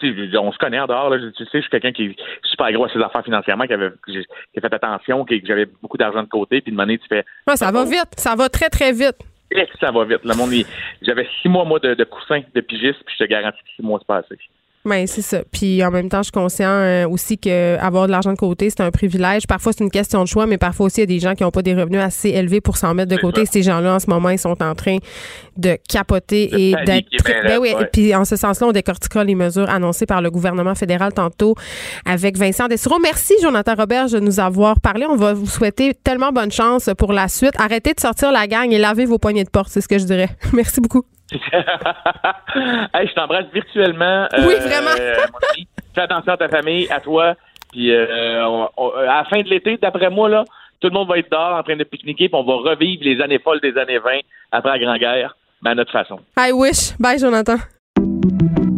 on se connaît en dehors. Là, Je- tu sais, je suis quelqu'un qui est super gros à ses affaires financièrement, qui avait qui, qui a fait attention, qui, que j'avais beaucoup d'argent de côté, puis de monnaie, tu fais Ouais, ça va vite, ça va très, très vite. Eh, que ça va vite. Le monde, j'avais six mois, moi, de, de coussin de pigiste, puis je te garantis que six mois, c'est pas assez. Ben, c'est ça. Puis en même temps, je suis conscient euh, aussi que avoir de l'argent de côté, c'est un privilège. Parfois, c'est une question de choix, mais parfois aussi, il y a des gens qui n'ont pas des revenus assez élevés pour s'en mettre de côté. ça. Ces gens-là, en ce moment, ils sont en train de capoter De et d'être. Ben oui, ouais. et puis en ce sens-là, on décortiquera les mesures annoncées par le gouvernement fédéral tantôt avec Vincent Dessureau. Merci, Jonathan Robert, de nous avoir parlé. On va vous souhaiter tellement bonne chance pour la suite. Arrêtez de sortir la gang et lavez vos poignées de porte, c'est ce que je dirais. Merci beaucoup. hey, je t'embrasse virtuellement. Oui, vraiment. mon ami. Fais attention à ta famille, à toi. Puis euh, on- on- à la fin de l'été, d'après moi, là, tout le monde va être dehors en train de pique-niquer, puis on va revivre les années folles des années 20 après la Grande Guerre, mais à notre façon. I wish. Bye, Jonathan.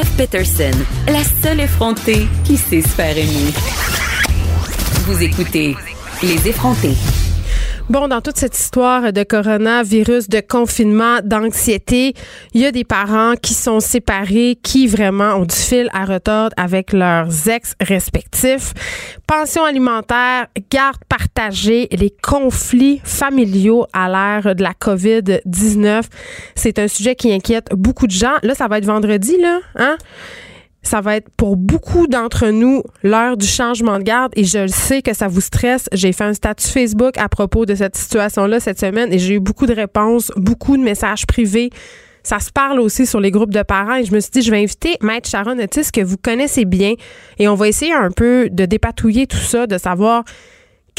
Geneviève Peterson, la seule effrontée qui sait se faire aimer. Vous écoutez Les effrontés. Bon, dans toute cette histoire de coronavirus, de confinement, d'anxiété, il y a des parents qui sont séparés, qui vraiment ont du fil à retordre avec leurs ex respectifs. Pension alimentaire, garde partagée, les conflits familiaux à l'ère de la COVID-19, c'est un sujet qui inquiète beaucoup de gens. Là, ça va être vendredi, là, hein? Ça va être pour beaucoup d'entre nous l'heure du changement de garde et je le sais que ça vous stresse. J'ai fait un statut Facebook à propos de cette situation-là cette semaine et j'ai eu beaucoup de réponses, beaucoup de messages privés. Ça se parle aussi sur les groupes de parents et je me suis dit, je vais inviter Maître Sharon Otis que vous connaissez bien et on va essayer un peu de dépatouiller tout ça, de savoir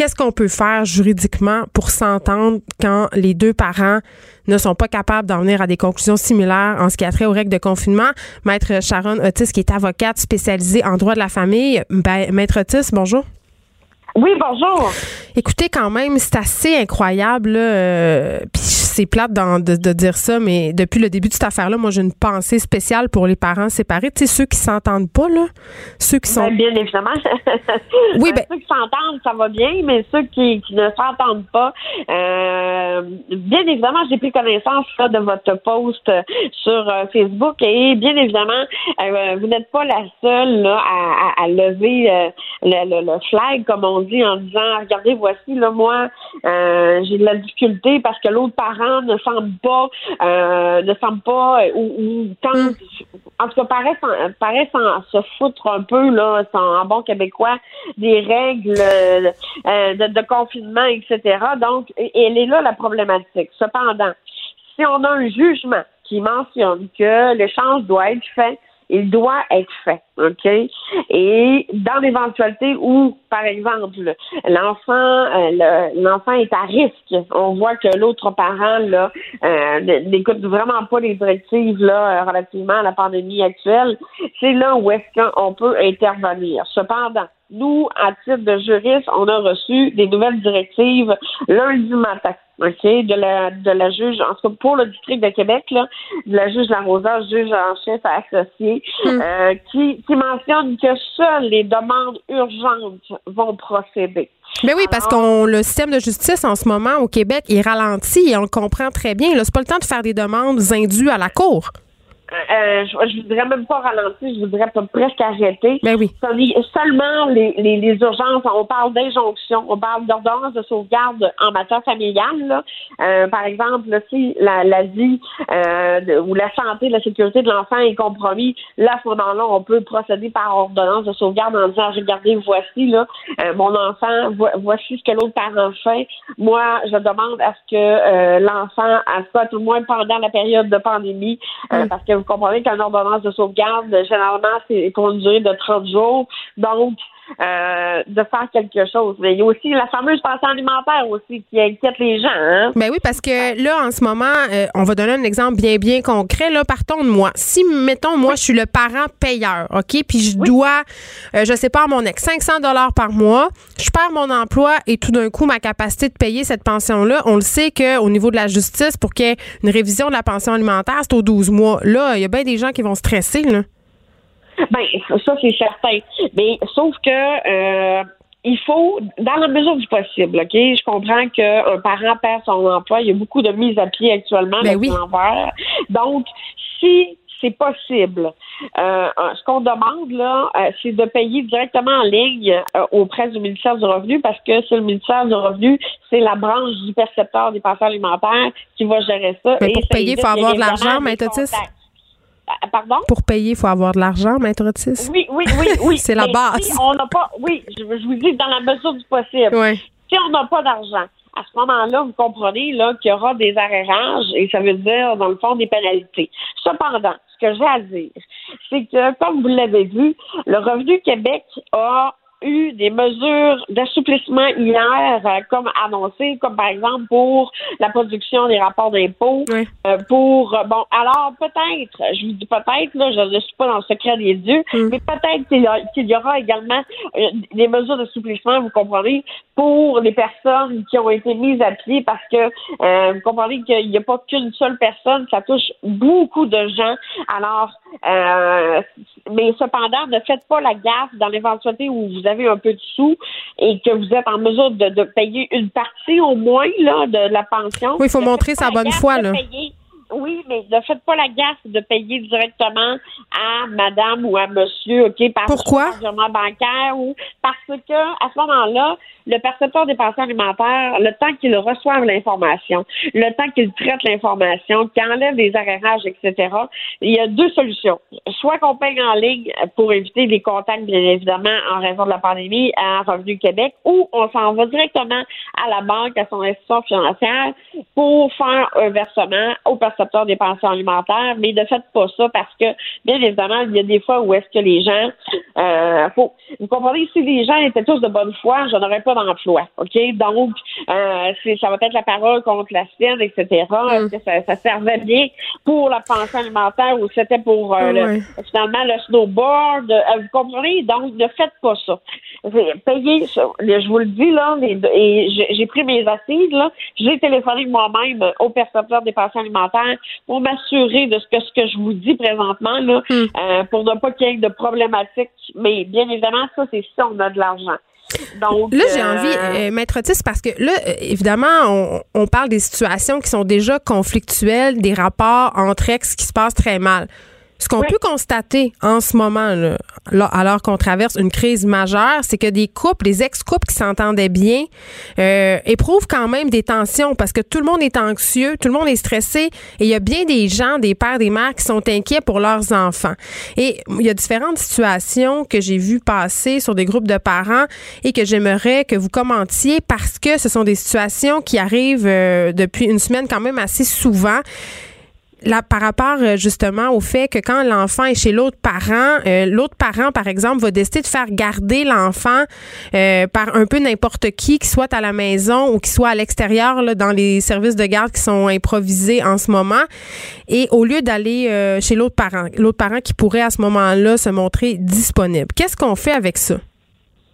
qu'est-ce qu'on peut faire juridiquement pour s'entendre quand les deux parents ne sont pas capables d'en venir à des conclusions similaires en ce qui a trait aux règles de confinement? Maître Sharon Otis, qui est avocate spécialisée en droit de la famille. Ben, Maître Otis, bonjour. Oui, bonjour. Écoutez, quand même, c'est assez incroyable. là, euh, Puis c'est plate de, de dire ça, mais depuis le début de cette affaire-là, moi, j'ai une pensée spéciale pour les parents séparés. Tu sais, ceux qui s'entendent pas, là. Ceux qui sont. Ben, bien évidemment. Oui, Euh, ben- Ceux qui s'entendent, ça va bien, mais ceux qui, qui ne s'entendent pas, euh, bien évidemment, j'ai pris connaissance là, de votre post euh, sur euh, Facebook et bien évidemment, euh, vous n'êtes pas la seule là, à, à- à lever le, le- le flag, comme on dit, en disant regardez, voici, là, moi, j'ai de la difficulté parce que l'autre parent parents ne semblent pas, euh, ne semblent pas, ou, ou tentent, en tout cas, paraissent, en- paraissent en se foutre un peu, là, en bon québécois, des règles euh, de, de confinement, etc. Donc, elle est là la problématique. Cependant, si on a un jugement qui mentionne que l'échange doit être fait, il doit être fait, OK? Et dans l'éventualité où, par exemple, l'enfant euh, le- l'enfant est à risque, on voit que l'autre parent là euh, n'écoute vraiment pas les directives là euh, relativement à la pandémie actuelle, c'est là où est-ce qu'on peut intervenir. Cependant, nous, à titre de juriste, on a reçu des nouvelles directives lundi matin. OK, de la, de la juge, en tout cas pour le district de Québec, là, de la juge Larosage, juge en chef associé, euh, qui, qui mentionne que seules les demandes urgentes vont procéder. Mais oui, parce qu'on le système de justice en ce moment au Québec est ralenti et on le comprend très bien. Là, c'est pas le temps de faire des demandes indues à la cour. Euh, je, je voudrais même pas ralentir, je voudrais presque arrêter. Ben oui. Seulement les, les, les urgences, on parle d'injonction, on parle d'ordonnance de sauvegarde en matière familiale. Là. Euh, par exemple, là, si la, la vie euh, ou la santé, la sécurité de l'enfant est compromis, là, à ce moment-là, on peut procéder par ordonnance de sauvegarde en disant, regardez, voici là, euh, mon enfant, vo- voici ce que l'autre parent fait. Moi, je demande à ce que euh, l'enfant, à tout le moins pendant la période de pandémie, euh, parce que vous comprenez qu'une ordonnance de sauvegarde, généralement, c'est pour une de 30 jours. Donc, euh, de faire quelque chose. Mais il y a aussi la fameuse pension alimentaire aussi qui inquiète les gens. Hein? Ben oui, parce que là, en ce moment, euh, on va donner un exemple bien, bien concret. Là, partons de moi. Si, mettons, moi, je suis le parent payeur, OK, puis je dois, euh, je sais pas, à mon ex, 500 dollars par mois, je perds mon emploi et tout d'un coup, ma capacité de payer cette pension-là, on le sait qu'au niveau de la justice, pour qu'il y ait une révision de la pension alimentaire, c'est aux 12 mois. Là, il y a bien des gens qui vont stresser, là. Ben, ça, c'est certain. Mais sauf que euh, il faut, dans la mesure du possible, OK? Je comprends qu'un parent perd son emploi. Il y a beaucoup de mises à pied actuellement Ben oui. l'envers. Donc, si c'est possible, euh, ce qu'on demande, là, euh, c'est de payer directement en ligne euh, auprès du ministère du Revenu parce que c'est le ministère du Revenu, c'est la branche du percepteur des pensions alimentaires qui va gérer ça. Mais Et pour ça payer, il faut avoir de l'argent, évidemment Pardon? Pour payer, il faut avoir de l'argent, Maître Otis. Oui, oui, oui, oui. C'est la base. Si on n'a pas, oui, je, je vous dis dans la mesure du possible. Si on n'a pas d'argent, à ce moment-là, vous comprenez là qu'il y aura des arrérages et ça veut dire dans le fond des pénalités. Cependant, ce que j'ai à dire, c'est que comme vous l'avez vu, le Revenu Québec a eu des mesures d'assouplissement hier, euh, comme annoncé, comme par exemple pour la production des rapports d'impôts, euh, pour euh, bon, alors peut-être, je vous dis peut-être, là, je ne suis pas dans le secret des dieux, Mm. mais peut-être qu'il y, y aura également des mesures d'assouplissement, vous comprenez, pour les personnes qui ont été mises à pied parce que vous comprenez qu'il n'y a pas qu'une seule personne, ça touche beaucoup de gens. Alors, mais cependant, ne faites pas la gaffe dans l'éventualité où vous avez un peu de sous et que vous êtes en mesure de, de payer une partie au moins là, de la pension. Oui, il faut montrer sa bonne foi, là. payer- Oui, mais ne faites pas la gaffe de payer directement à madame ou à monsieur, OK, par Pourquoi? virement bancaire ou parce que à ce moment-là, le percepteur des pensions alimentaires, le temps qu'il reçoive l'information, le temps qu'il traite l'information, qu'il enlève les arrérages, etc., il y a deux solutions. Soit qu'on paye en ligne pour éviter les contacts, bien évidemment, en raison de la pandémie à Revenu Québec, ou on s'en va directement à la banque, à son institution financière, pour faire un versement au percepteur des pensions alimentaires, mais ne faites pas ça parce que, bien évidemment, il y a des fois où est-ce que les gens, euh, faut, vous comprenez, si les gens étaient tous de bonne foi, je n'aurais pas d'emploi, OK? Donc, euh, ça va être la parole contre la sienne, etc. Est-ce que ça, ça servait bien pour la pension alimentaire ou c'était pour euh, le- finalement le snowboard? Euh, vous comprenez? Donc, ne faites pas ça. Payez ça. Je vous le dis, là, les- et j'ai- pris mes assises, là. J'ai téléphoné moi-même au percepteur des pensions alimentaires pour m'assurer de ce que, ce que je vous dis présentement, là, euh, pour ne pas qu'il y ait de problématiques. Mais bien évidemment, ça, c'est si on a de l'argent. Donc, Là, j'ai euh, envie, euh, Maître Otis, parce que là, euh, évidemment, on, on parle des situations qui sont déjà conflictuelles, des rapports entre ex qui se passent très mal. Ce qu'on peut constater en ce moment, là, là, alors qu'on traverse une crise majeure, c'est que des couples, des ex-couples qui s'entendaient bien, euh, éprouvent quand même des tensions parce que tout le monde est anxieux, tout le monde est stressé et il y a bien des gens, des pères, des mères qui sont inquiets pour leurs enfants. Et il y a différentes situations que j'ai vues passer sur des groupes de parents et que j'aimerais que vous commentiez parce que ce sont des situations qui arrivent euh, depuis une semaine quand même assez souvent là, par rapport euh, justement au fait que quand l'enfant est chez l'autre parent, euh, l'autre parent, par exemple, va décider de faire garder l'enfant euh, par un peu n'importe qui, qui soit à la maison ou qui soit à l'extérieur, dans les services de garde qui sont improvisés en ce moment. Et au lieu d'aller chez l'autre parent, l'autre parent qui pourrait à ce moment-là se montrer disponible. Qu'est-ce qu'on fait avec ça?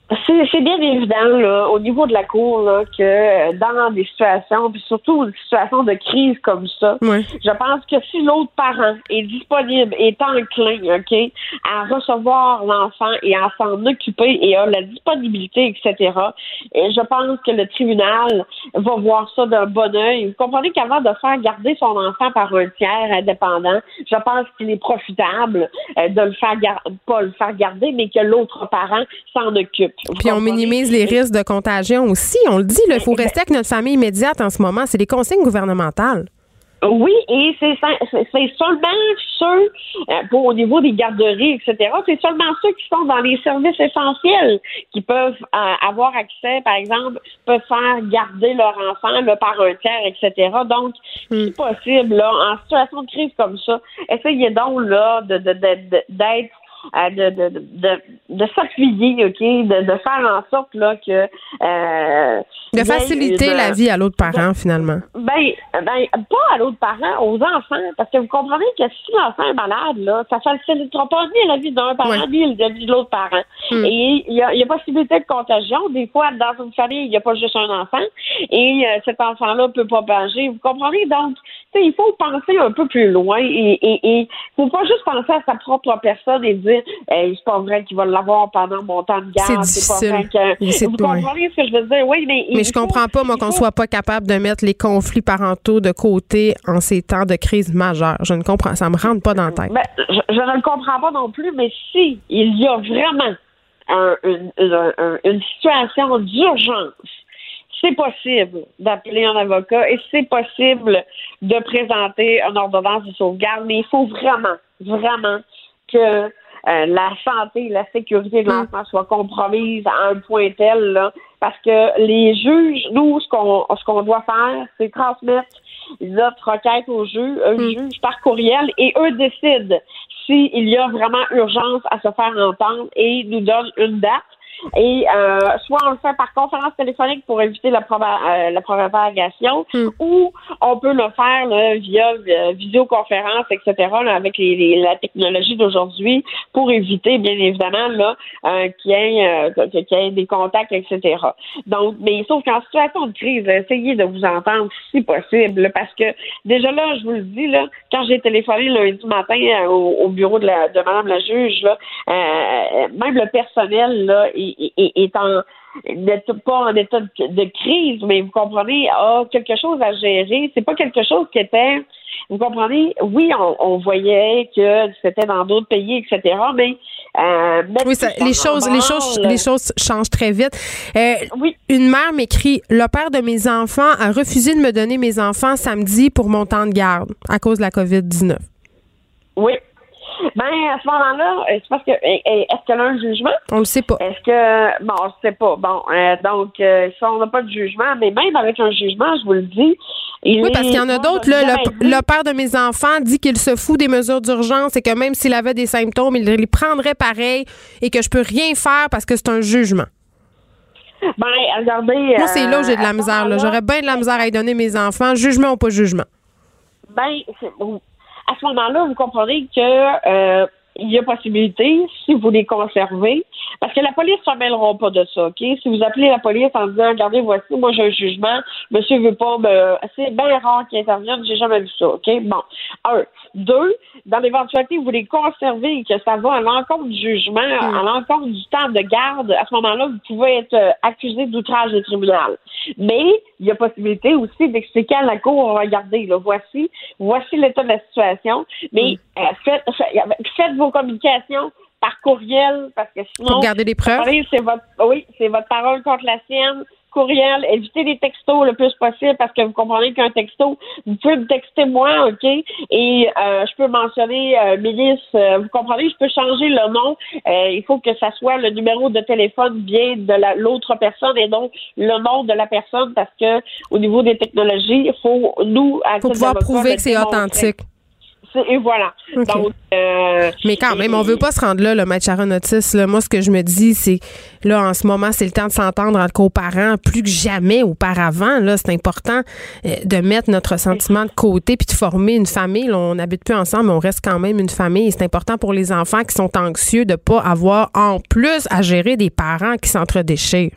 C'est bien évident là, au niveau de la cour là, que euh, dans des situations, puis surtout des situations de crise comme ça, je pense que si l'autre parent est disponible, est enclin, ok, à recevoir l'enfant et à s'en occuper et a la disponibilité, etc. Et je pense que le tribunal va voir ça d'un bon oeil. Vous comprenez qu'avant de faire garder son enfant par un tiers indépendant, je pense qu'il est profitable euh, de le faire pas le faire garder, mais que l'autre parent s'en occupe. Puis on minimise les risques de contagion aussi. On le dit, il faut rester avec notre famille immédiate en ce moment. C'est des consignes gouvernementales. Oui, et c'est seulement ceux, euh, pour au niveau des garderies, etc., c'est seulement ceux qui sont dans les services essentiels qui peuvent euh, avoir accès, par exemple, peuvent faire garder leur enfant là, par un tiers, etc. Donc, hmm. si possible, là, en situation de crise comme ça, essayez donc là d'être de, de, de, de, de, de s'appuyer, OK, de, de faire en sorte là que euh, de faciliter la vie à l'autre parent, finalement. Ben, ben, pas à l'autre parent, aux enfants, parce que vous comprenez que si l'enfant est malade, là, ça facilitera pas ni la vie d'un parent, ni la vie de l'autre parent. Hmm. Et il y a, y a possibilité de contagion. Des fois, dans une famille, il n'y a pas juste un enfant, et euh, cet enfant-là peut pas manger. Vous comprenez? Donc, il faut penser un peu plus loin et il et, faut pas juste penser à sa propre personne et dire c'est pas vrai qu'il va l'avoir pendant mon temps de garde. C'est Pas vrai que... Vous comprenez ce que je veux dire? Oui, mais. Mais je comprends pas, moi, qu'on soit pas capable de mettre les conflits parentaux de côté en ces temps de crise majeure. Je ne comprends, ça me rentre pas dans la tête. Ben, je, ne le comprends pas non plus, mais si il y a vraiment une situation d'urgence c'est possible d'appeler un avocat et c'est possible de présenter une ordonnance de sauvegarde, mais il faut vraiment, vraiment que euh, la santé la sécurité de l'enfant soient compromises à un point tel, là, parce que les juges, nous, ce qu'on ce qu'on doit faire, c'est transmettre notre requête aux juges, un mm. juge par courriel, et eux décident s'il y a vraiment urgence à se faire entendre et nous donnent une date. Et euh, soit on le fait par conférence téléphonique pour éviter la, euh, la propagation, hmm. ou on peut le faire là, via euh, visioconférence, etc., là, avec les, la technologie d'aujourd'hui pour éviter, bien évidemment, là, euh, qu'il y, ait, euh, qu'il y ait des contacts, etc. Donc, mais sauf qu'en situation de crise, essayez de vous entendre si possible, parce que déjà là, je vous le dis, là, quand j'ai téléphoné lundi matin au, bureau de, la, de Madame la juge, là, même le personnel là, est, en pas en état de, crise, mais vous comprenez, a quelque chose à gérer. C'est pas quelque chose qui était, vous comprenez, oui, on, voyait que c'était dans d'autres pays, etc., mais euh, oui, les choses, les choses, les choses changent très vite. Euh, oui. Une mère m'écrit le père de mes enfants a refusé de me donner mes enfants samedi pour mon temps de garde à cause de la COVID 19. Oui, ben, à ce moment-là, euh, c'est parce que est-ce qu'elle a un jugement? On le sait pas. Est-ce que bon, on le sait pas. Bon, euh, donc euh, si on n'a pas de jugement, mais même avec un jugement, je vous le dis. oui, parce qu'il y en a d'autres. Le, le, père de mes enfants dit qu'il se fout des mesures d'urgence et que même s'il avait des symptômes, il les prendrait pareil et que je peux rien faire parce que c'est un jugement. Ben, regardez. Moi, c'est là où j'ai de la misère. J'aurais bien de la misère à y donner mes enfants, jugement ou pas jugement. Ben, à ce moment-là, vous comprenez que euh, il y a possibilité, si vous les conservez, parce que la police ne mêleront pas de ça, OK? Si vous appelez la police en disant, regardez, voici, moi j'ai un jugement, monsieur veut pas me... C'est bien rare qu'ils interviennent, j'ai jamais vu ça, OK? Bon. Un. Deux, dans l'éventualité où vous les conservez et que ça va à l'encontre du jugement, Hmm. à l'encontre du temps de garde, à ce moment-là, vous pouvez être euh, accusé d'outrage au tribunal. Mais il y a possibilité aussi d'expliquer à la cour, regardez, là, voici, voici l'état de la situation, mais Hmm. euh, faites, vos communications par courriel, parce que sinon, Pour garder des preuves. C'est votre, oui, c'est votre parole contre la sienne. Courriel, évitez les textos le plus possible parce que vous comprenez qu'un texto, vous pouvez me texter moi, OK? Et euh, je peux mentionner euh, milice, euh, vous comprenez, je peux changer le nom. Euh, il faut que ça soit le numéro de téléphone bien de la- l'autre personne et non le nom de la personne parce que au niveau des technologies, il faut nous, titre pouvoir prouver que c'est authentique. Et voilà. Donc, euh, Mais quand même, on veut pas se rendre là, le maître Sharon Otis. Là. Moi, ce que je me dis, c'est là, en ce moment, c'est le temps de s'entendre entre coparents plus que jamais auparavant. Là, c'est important euh, de mettre notre sentiment de côté puis de former une famille. Là, on n'habite plus ensemble, mais on reste quand même une famille. C'est important pour les enfants qui sont anxieux de pas avoir en plus à gérer des parents qui s'entredéchirent.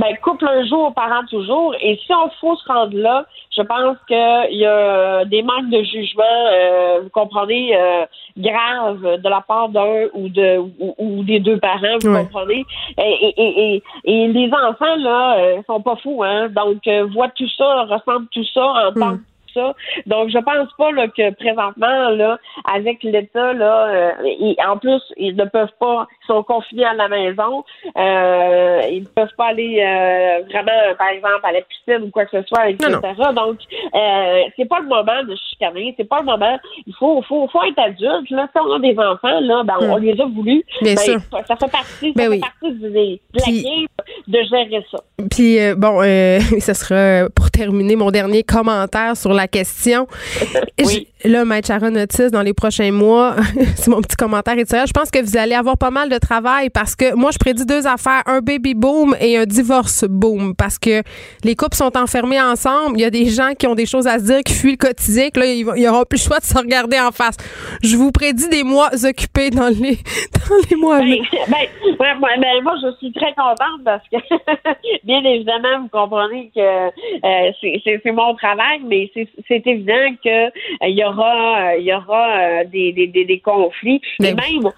Ben, couple un jour, parent toujours. Et si on faut se rendre là, je pense qu'il y a des manques de jugement, euh, vous comprenez, euh, graves de la part d'un ou de ou, ou des deux parents, vous Ouais. comprenez. Et, et, et, et, les enfants là euh, sont pas fous, hein. Donc euh, voient tout ça, ressentent tout ça, entendent tout ça. Donc je pense pas là, que présentement là, avec l'État là, euh, en plus ils ne peuvent pas, ils sont confinés à la maison, euh, ils ne peuvent pas aller euh, vraiment, par exemple, à la piscine ou quoi que ce soit, etc. Non, Donc euh, c'est pas le moment de chicaner, c'est pas le moment. Il faut, faut, faut être adulte. Là, si on a des enfants là, ben, on les a voulu. Hmm. Bien Ben, sûr. Ça, ça fait partie, ça Ben fait oui. partie de la Puis- game de gérer ça. Puis bon, euh, ce sera pour terminer mon dernier commentaire sur la question. Oui. Là, Maître Sharon Otis, dans les prochains mois, c'est mon petit commentaire et Je pense que vous allez avoir pas mal de travail parce que moi, je prédis deux affaires, un baby boom et un divorce boom parce que les couples sont enfermés ensemble. Il y a des gens qui ont des choses à se dire, qui fuient le quotidien, que là, ils n'auront plus le choix de se regarder en face. Je vous prédis des mois occupés dans les, dans les mois à Ben, venir. ben, moi, ben, moi, je suis très contente parce que, bien évidemment, vous comprenez que euh, c'est- mon travail, mais c'est c'est évident que euh, il y aura, euh, il y aura euh, des, des, des, des conflits. Et même,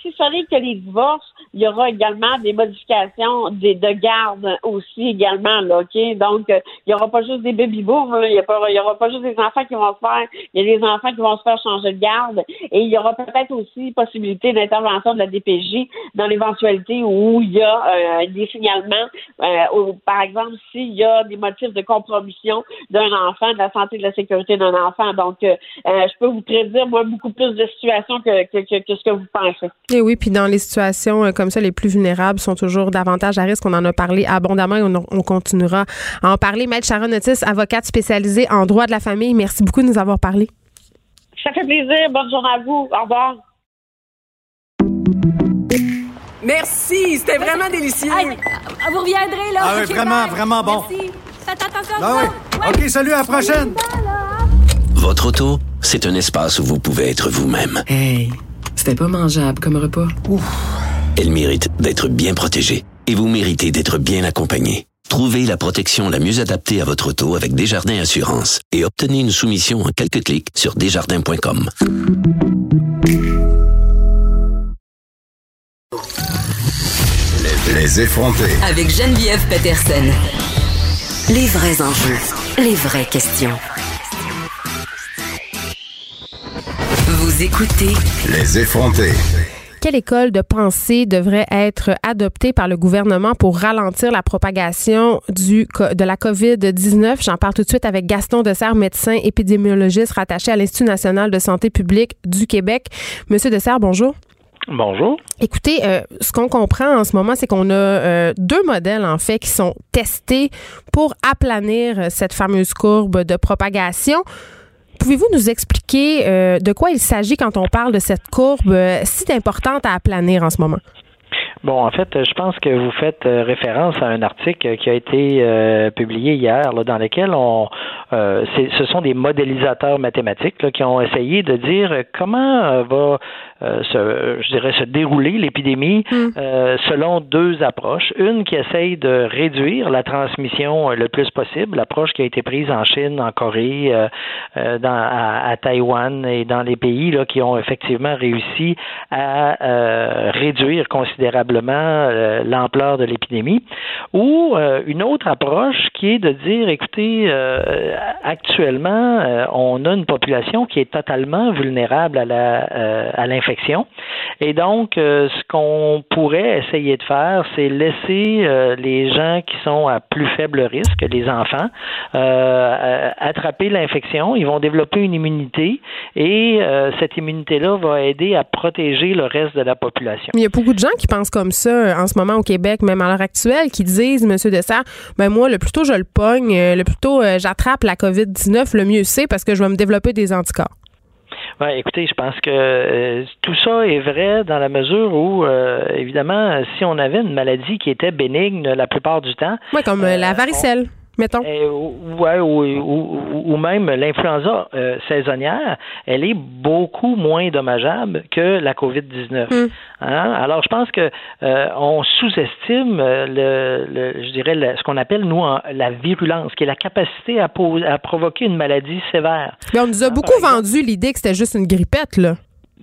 si ce n'est que les divorces, il y aura également des modifications des, de garde aussi également, là, OK? Donc, euh, il n'y aura pas juste des baby boom, là. il n'y aura, aura pas juste des enfants qui vont se faire, il y a des enfants qui vont se faire changer de garde et il y aura peut-être aussi possibilité d'intervention de la DPJ dans l'éventualité où il y a euh, des signalements, euh, par exemple, s'il y a des motifs de compromission d'un enfant, de la santé et de la sécurité d'un enfant. Donc, euh, euh, je peux vous prédire, moi, beaucoup plus de situations que, que, que, que ce que vous pensez. Et oui, puis dans les situations euh, comme ça, les plus vulnérables sont toujours davantage à risque. On en a parlé abondamment et on, on continuera à en parler. Maître Sharon Otis, avocate spécialisée en droit de la famille, merci beaucoup de nous avoir parlé. Ça fait plaisir. Bonne journée à vous. Au revoir. Merci, c'était vraiment délicieux. Vous reviendrez, là. Ah oui, vraiment, bye. vraiment bon. Merci. Faites attention Ah oui. OK, salut, à la prochaine. Votre auto, c'est un espace où vous pouvez être vous-même. Hey, c'était pas mangeable comme repas. Elle mérite d'être bien protégée et vous méritez d'être bien accompagné. Trouvez la protection la mieux adaptée à votre auto avec Desjardins Assurance et obtenez une soumission en quelques clics sur desjardins.com. Les effronter. Avec Geneviève Peterson. Les vrais enjeux, les vraies questions. Vous écoutez Les effronter. Quelle école de pensée devrait être adoptée par le gouvernement pour ralentir la propagation du, de la COVID-19? J'en parle tout de suite avec Gaston Dessert, médecin épidémiologiste rattaché à l'Institut national de santé publique du Québec. Monsieur Dessert, bonjour. Bonjour. Écoutez, euh, ce qu'on comprend en ce moment, c'est qu'on a euh, deux modèles, en fait, qui sont testés pour aplanir cette fameuse courbe de propagation. Pouvez-vous nous expliquer euh, de quoi il s'agit quand on parle de cette courbe euh, si importante à aplanir en ce moment? Bon, en fait, je pense que vous faites euh, référence à un article qui a été euh, publié hier, là, dans lequel on, euh, ce sont des modélisateurs mathématiques là, qui ont essayé de dire comment va se, je dirais, se dérouler l'épidémie selon deux approches. Une qui essaye de réduire la transmission le plus possible, l'approche qui a été prise en Chine, en Corée, dans, à, à, Taïwan et dans les pays là, qui ont effectivement réussi à réduire considérablement euh, l'ampleur de l'épidémie, ou euh, une autre approche qui est de dire, écoutez, euh, actuellement, on a une population qui est totalement vulnérable à la à l'infection, et donc ce qu'on pourrait essayer de faire, c'est laisser les gens qui sont à plus faible risque, les enfants, attraper l'infection, ils vont développer une immunité, et cette immunité-là va aider à protéger le reste de la population. Il y a beaucoup de gens qui pensent comme ça euh, en ce moment au Québec, même à l'heure actuelle, qui disent, Monsieur Dessert, ben moi, le plus tôt je le pogne, euh, le plus tôt euh, j'attrape la COVID-19, le mieux c'est parce que je vais me développer des anticorps. Ouais, écoutez, je pense que tout ça est vrai dans la mesure où, évidemment, si on avait une maladie qui était bénigne la plupart du temps. Oui, comme la varicelle mettons? Euh, ouais, ou, ou, même l'influenza euh, saisonnière, elle est beaucoup moins dommageable que la COVID-19. Hmm. Hein? Alors, je pense que euh, on sous-estime le, le, je dirais, ce qu'on appelle, nous, la virulence, qui est la capacité à, à provoquer une maladie sévère. Mais on nous a hein, beaucoup vendu l'idée que c'était juste une grippette, là.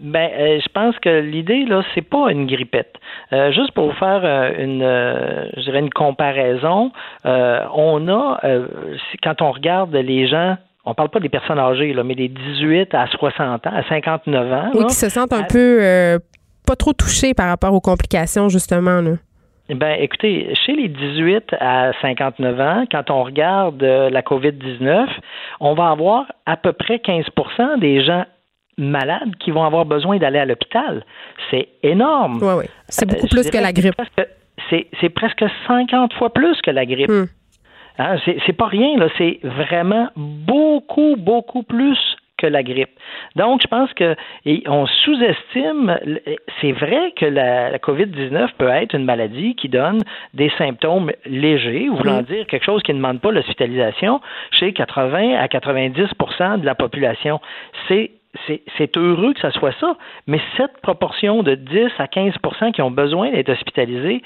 Ben, euh, je pense que l'idée là, c'est pas une grippette. Euh, juste pour vous faire euh, une, je dirais une comparaison, on a, quand on regarde les gens on parle pas des personnes âgées, là, mais des 18 à 60 ans, à 59 ans. Oui, qui se sentent un peu pas trop touchés par rapport aux complications, justement. Là. Ben, écoutez, chez les 18 à 59 ans, quand on regarde la COVID-19, on va avoir à peu près 15% des gens malades qui vont avoir besoin d'aller à l'hôpital. C'est énorme. Oui, oui. C'est beaucoup plus que la grippe. C'est presque 50 fois plus que la grippe. Hmm. Hein, c'est pas rien, là. C'est vraiment beaucoup, beaucoup plus que la grippe. Donc, je pense que on sous-estime. C'est vrai que la, COVID-19 peut être une maladie qui donne des symptômes légers, voulant hmm. dire quelque chose qui ne demande pas l'hospitalisation chez 80 à 90% de la population. C'est c'est heureux que ça soit ça, mais cette proportion de 10 à 15% qui ont besoin d'être hospitalisés,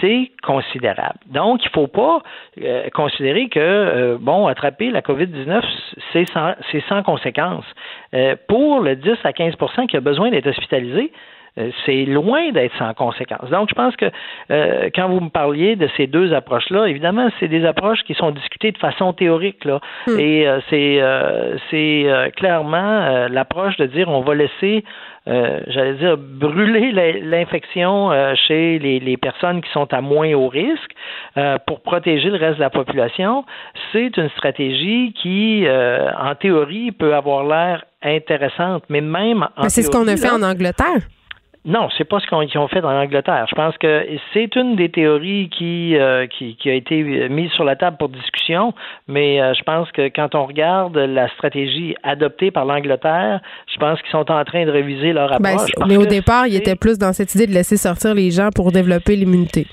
c'est considérable. Donc, il ne faut pas euh, considérer que, euh, bon, attraper la COVID-19, c'est sans, conséquence. Euh, pour le 10 à 15% qui a besoin d'être hospitalisé, c'est loin d'être sans conséquence. Donc, je pense que euh, quand vous me parliez de ces deux approches-là, évidemment, c'est des approches qui sont discutées de façon théorique, là. Hmm. Et euh, c'est c'est clairement l'approche de dire on va laisser j'allais dire, brûler l'infection chez les, les, personnes qui sont à moins haut risque pour protéger le reste de la population, c'est une stratégie qui, en théorie, peut avoir l'air intéressante, mais même en C'est ce qu'on a fait en Angleterre. Non, c'est pas ce qu'ils ont fait en Angleterre. Je pense que c'est une des théories qui, euh, qui, qui, a été mise sur la table pour discussion, mais euh, je pense que quand on regarde la stratégie adoptée par l'Angleterre, je pense qu'ils sont en train de réviser leur ben, approche. mais au départ, ils étaient plus dans cette idée de laisser sortir les gens pour développer l'immunité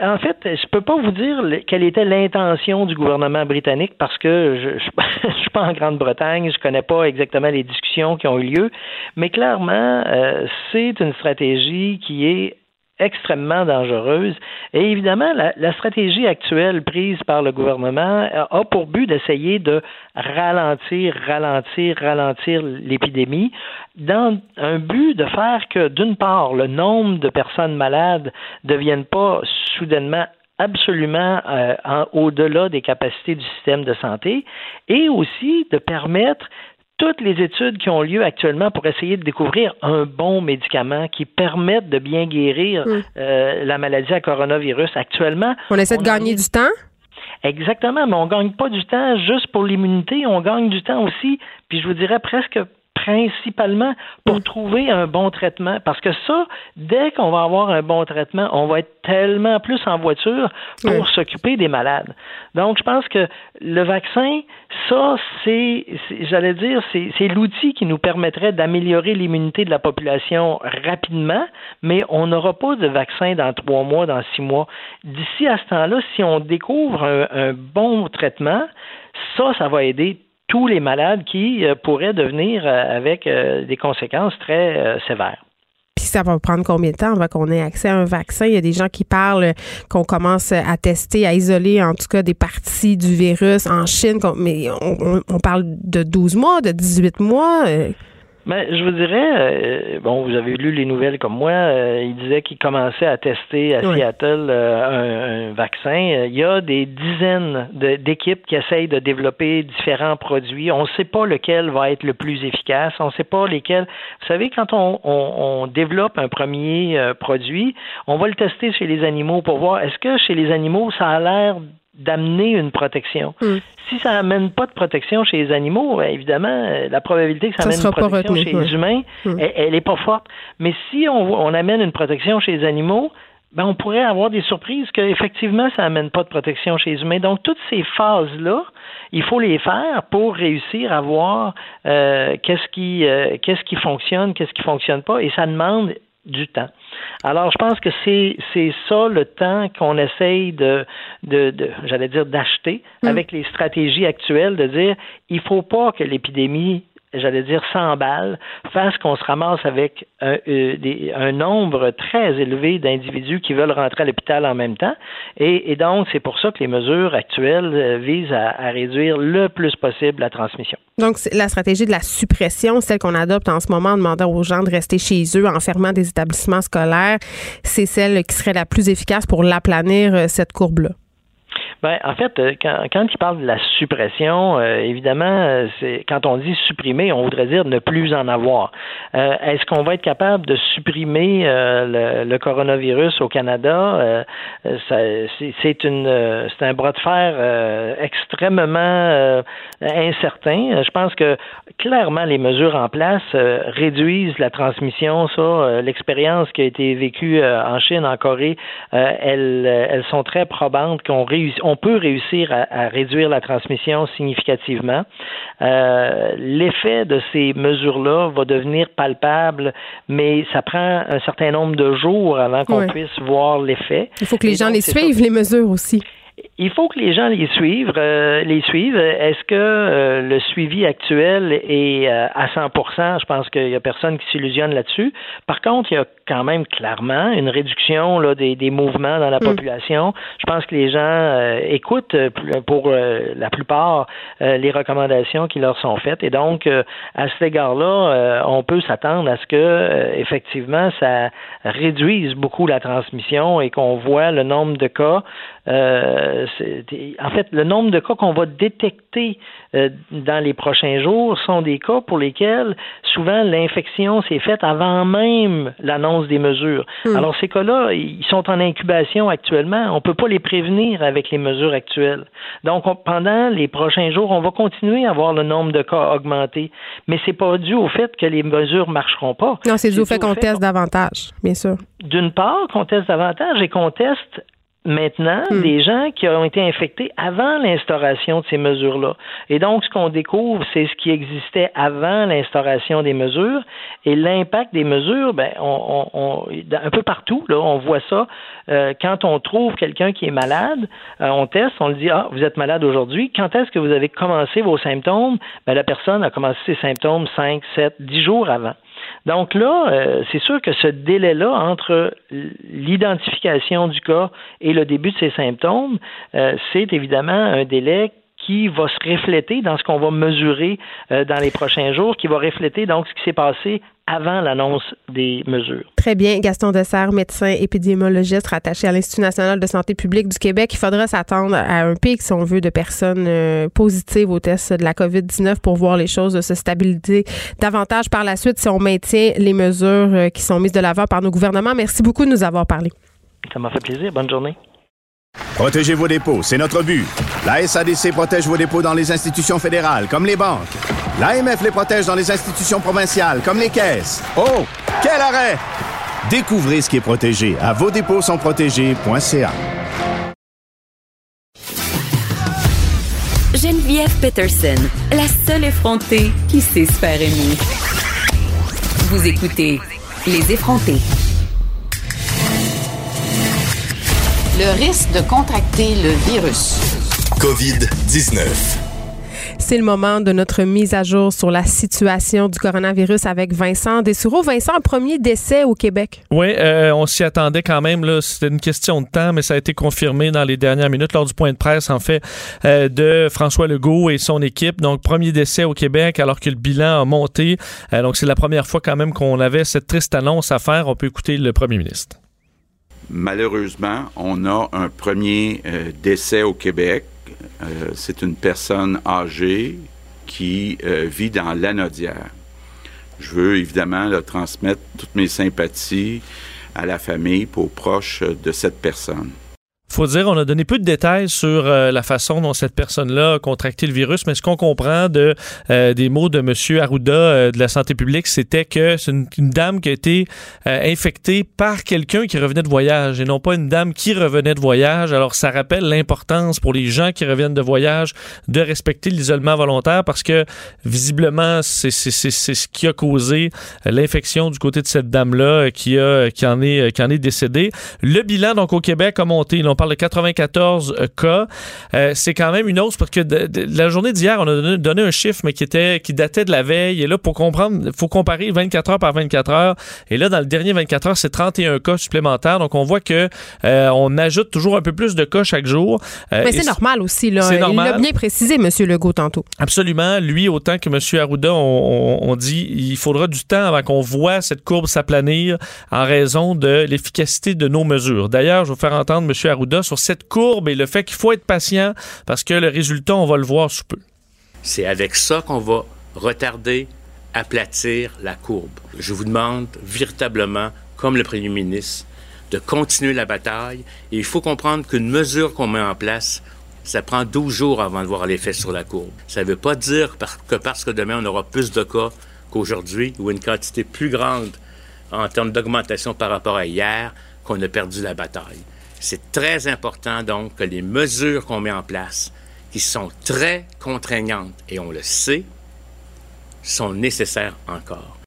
en fait, je peux pas vous dire quelle était l'intention du gouvernement britannique parce que je, je, suis pas en Grande-Bretagne, je connais pas exactement les discussions qui ont eu lieu, mais clairement, euh, c'est une stratégie qui est extrêmement dangereuse. Et évidemment, la, stratégie actuelle prise par le gouvernement a pour but d'essayer de ralentir, ralentir, ralentir l'épidémie dans un but de faire que, d'une part, le nombre de personnes malades ne devienne pas soudainement absolument euh, au-delà des capacités du système de santé et aussi de permettre toutes les études qui ont lieu actuellement pour essayer de découvrir un bon médicament qui permette de bien guérir hmm. euh, la maladie à coronavirus. Actuellement, on essaie de gagner du temps? Exactement, mais on gagne pas du temps juste pour l'immunité, on gagne du temps aussi, puis je vous dirais presque principalement pour Mm. trouver un bon traitement. Parce que ça, dès qu'on va avoir un bon traitement, on va être tellement plus en voiture pour s'occuper des malades. Donc, je pense que le vaccin, ça, c'est, j'allais dire, c'est, c'est l'outil qui nous permettrait d'améliorer l'immunité de la population rapidement, mais on n'aura pas de vaccin dans trois mois, dans six mois. D'ici à ce temps-là, si on découvre un, un bon traitement, ça, ça va aider tous les malades qui euh, pourraient devenir euh, avec euh, des conséquences très sévères. Puis ça va prendre combien de temps avant qu'on ait accès à un vaccin? Il y a des gens qui parlent qu'on commence à tester, à isoler en tout cas des parties du virus en Chine, mais on parle de 12 mois, de 18 mois. Mais je vous dirais, euh, bon, vous avez lu les nouvelles comme moi, euh, il disait qu'il commençait à tester à Oui. Seattle euh, un, un vaccin. Il y a des dizaines de- d'équipes qui essayent de développer différents produits. On ne sait pas lequel va être le plus efficace. On ne sait pas lesquels. Vous savez, quand on, on- on développe un premier produit, on va le tester chez les animaux pour voir est-ce que chez les animaux, ça a l'air d'amener une protection. Mm. Si ça amène pas de protection chez les animaux, euh, évidemment, euh, la probabilité que ça, Ça amène une protection retenu, chez ouais. les humains, Mm. elle, elle est pas forte. Mais si on, on amène une protection chez les animaux, ben on pourrait avoir des surprises que effectivement ça amène pas de protection chez les humains. Donc toutes ces phases là, il faut les faire pour réussir à voir euh, qu'est-ce qui euh, qu'est-ce qui fonctionne, qu'est-ce qui fonctionne pas, et ça demande du temps. Alors, je pense que c'est c'est ça le temps qu'on essaye de, de, de j'allais dire, d'acheter avec les stratégies actuelles, de dire il faut pas que l'épidémie j'allais dire, s'emballe, fasse qu'on se ramasse avec un, euh, un nombre très élevé d'individus qui veulent rentrer à l'hôpital en même temps. Et, donc, c'est pour ça que les mesures actuelles euh, visent à, à réduire le plus possible la transmission. Donc, la stratégie de la suppression, celle qu'on adopte en ce moment en demandant aux gens de rester chez eux, en fermant des établissements scolaires, c'est celle qui serait la plus efficace pour l'aplanir, euh, cette courbe-là. Ben, en fait, euh, quand, quand il parle de la suppression, euh, évidemment, euh, c'est quand on dit supprimer, on voudrait dire ne plus en avoir. Euh, Est-ce qu'on va être capable de supprimer euh, le, le coronavirus au Canada? Euh, c'est- C'est un bras de fer extrêmement incertain. Je pense que clairement les mesures en place réduisent la transmission. Ça, l'expérience qui a été vécue en Chine, en Corée, elles, elles sont très probantes qu'on réussit, on peut réussir à, à réduire la transmission significativement. Euh, L'effet de ces mesures-là va devenir palpable, mais ça prend un certain nombre de jours avant qu'on puisse voir l'effet. Il faut que les Et gens donc, les ça. suivent, les mesures aussi. Il faut que les gens les suivent. euh, les suivent. Est-ce que euh, le suivi actuel est euh, à 100% Je pense qu'il y a personne qui s'illusionne là-dessus. Par contre, il y a quand même clairement une réduction là, des, des mouvements dans la Mm. population. Je pense que les gens euh, écoutent euh, pour euh, la plupart euh, les recommandations qui leur sont faites. Et donc, euh, à cet égard-là, euh, on peut s'attendre à ce que euh, effectivement ça réduise beaucoup la transmission et qu'on voit le nombre de cas. Euh, en fait, le nombre de cas qu'on va détecter euh, dans les prochains jours sont des cas pour lesquels souvent l'infection s'est faite avant même l'annonce des mesures. Hmm. Alors ces cas-là, ils sont en incubation actuellement. On peut pas les prévenir avec les mesures actuelles. Donc on- pendant les prochains jours, on va continuer à voir le nombre de cas augmenter, mais c'est pas dû au fait que les mesures marcheront pas. Non, c'est dû au fait qu'on teste davantage, bien sûr. d'une part, qu'on teste davantage et qu'on teste maintenant Hmm. des gens qui ont été infectés avant l'instauration de ces mesures-là. Et donc, ce qu'on découvre, c'est ce qui existait avant l'instauration des mesures et l'impact des mesures, ben, on, on- on- un peu partout, là, on voit ça. Euh, quand on trouve quelqu'un qui est malade, euh, on teste, on le dit, ah, vous êtes malade aujourd'hui. Quand est-ce que vous avez commencé vos symptômes? Ben, la personne a commencé ses symptômes 5, 7, 10 jours avant. Donc là, euh, c'est sûr que ce délai-là entre l'identification du cas et le début de ses symptômes, euh, c'est évidemment un délai qui va se refléter dans ce qu'on va mesurer euh, dans les prochains jours, qui va refléter donc ce qui s'est passé avant l'annonce des mesures. Très bien. Gaston Dessert, médecin épidémiologiste rattaché à l'Institut national de santé publique du Québec. Il faudra s'attendre à un pic, si on veut, de personnes euh, positives au test de la COVID-19 pour voir les choses se stabiliser davantage par la suite si on maintient les mesures euh, qui sont mises de l'avant par nos gouvernements. Merci beaucoup de nous avoir parlé. Ça m'a fait plaisir. Bonne journée. Protégez vos dépôts, c'est notre but. La SADC protège vos dépôts dans les institutions fédérales, comme les banques. L'AMF les protège dans les institutions provinciales, comme les caisses. Oh, quel arrêt! Découvrez ce qui est protégé à vos dépôts sont protégés.ca. Geneviève Peterson, la seule effrontée qui sait se faire aimer. Vous écoutez Les effrontés. Le risque de contracter le virus. COVID-19. C'est le moment de notre mise à jour sur la situation du coronavirus avec Vincent Dessoureau. Vincent, premier décès au Québec. Oui, euh, on s'y attendait quand même. C'était une question de temps, mais ça a été confirmé dans les dernières minutes lors du point de presse, en fait, euh, de François Legault et son équipe. Donc, premier décès au Québec alors que le bilan a monté. Euh, donc, c'est la première fois quand même qu'on avait cette triste annonce à faire. On peut écouter le premier ministre. Malheureusement, on a un premier euh, décès au Québec. Euh, c'est une personne âgée qui euh, vit dans l'Anodière. Je veux évidemment leur transmettre toutes mes sympathies à la famille, aux proches de cette personne faut dire, on a donné peu de détails sur euh, la façon dont cette personne-là a contracté le virus, mais ce qu'on comprend de, euh, des mots de M. Arruda euh, de la santé publique, c'était que c'est une, une, dame qui a été infectée par quelqu'un qui revenait de voyage et non pas une dame qui revenait de voyage. Alors, ça rappelle l'importance pour les gens qui reviennent de voyage de respecter l'isolement volontaire parce que visiblement, c'est ce qui a causé l'infection du côté de cette dame-là qui, a, qui, en est, qui en est décédée. Le bilan, donc, au Québec a monté. On parle de 94 euh, cas. Euh, c'est quand même une hausse parce que de, de, la journée d'hier, on a donné, donné, un chiffre, mais qui était qui datait de la veille. Et là, pour comprendre, il faut comparer 24 heures par 24 heures. Et là, dans le dernier 24 heures, c'est 31 cas supplémentaires. Donc, on voit que euh, on ajoute toujours un peu plus de cas chaque jour. Mais c'est normal aussi. Là. C'est normal. Il l'a bien précisé, M. Legault, tantôt. Absolument. Lui, autant que M. Arruda, on, on, on dit il faudra du temps avant qu'on voit cette courbe s'aplanir en raison de l'efficacité de nos mesures. D'ailleurs, je vais vous faire entendre M. Arruda sur cette courbe et le fait qu'il faut être patient parce que le résultat, on va le voir sous peu. C'est avec ça qu'on va retarder, aplatir la courbe. Je vous demande véritablement, comme le premier ministre, de continuer la bataille. Et il faut comprendre qu'une mesure qu'on met en place, ça prend 12 jours avant de voir l'effet sur la courbe. Ça ne veut pas dire que parce que demain on aura plus de cas qu'aujourd'hui ou une quantité plus grande en termes d'augmentation par rapport à hier qu'on a perdu la bataille. C'est très important donc que les mesures qu'on met en place, qui sont très contraignantes, et on le sait, sont nécessaires encore.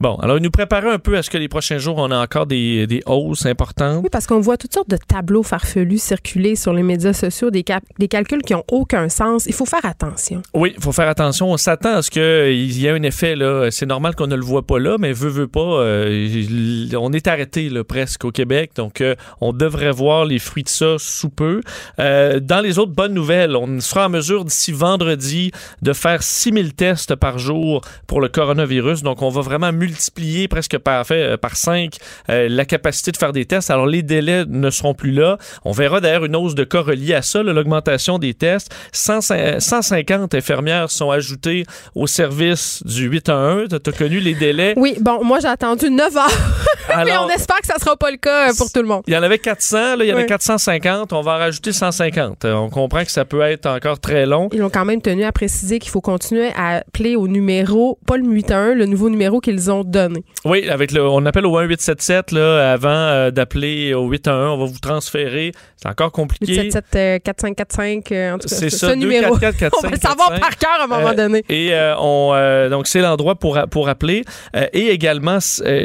Bon, alors nous préparait un peu à ce que les prochains jours, on a encore des, des hausses importantes. Oui, parce qu'on voit toutes sortes de tableaux farfelus circuler sur les médias sociaux, des, des calculs qui n'ont aucun sens. Il faut faire attention. Oui, il faut faire attention. On s'attend à ce qu'il y ait un effet. là. C'est normal qu'on ne le voit pas là, mais veut, veut pas. Euh, on est arrêté là, presque au Québec, donc euh, on devrait voir les fruits de ça sous peu. Euh, dans les autres bonnes nouvelles, on sera en mesure d'ici vendredi de faire 6000 tests par jour pour le coronavirus. Donc on va vraiment multiplier presque par, fait, par 5 euh, la capacité de faire des tests. Alors, les délais ne seront plus là. On verra d'ailleurs une hausse de cas reliée à ça, l'augmentation des tests. 100, 150 infirmières sont ajoutées au service du 8 à 1. Tu as connu les délais? Oui, bon, moi, j'ai attendu 9 heures. Alors, Mais on espère que ça sera pas le cas pour tout le monde. Il y en avait 400, là, il y en oui. a 450. On va en rajouter 150. On comprend que ça peut être encore très long. Ils ont quand même tenu à préciser qu'il faut continuer à appeler au numéro, pas le 8 à 1, le nouveau numéro qu'ils ont donné. Oui, avec le, on appelle au 1877 là, avant euh, d'appeler au 811, on va vous transférer. C'est encore compliqué. 877 euh, 4545 euh, en tout cas. C'est ça, ce numéro. 4, 4, 4, on va le savoir par cœur à un moment donné. Et on donc c'est l'endroit pour pour appeler et également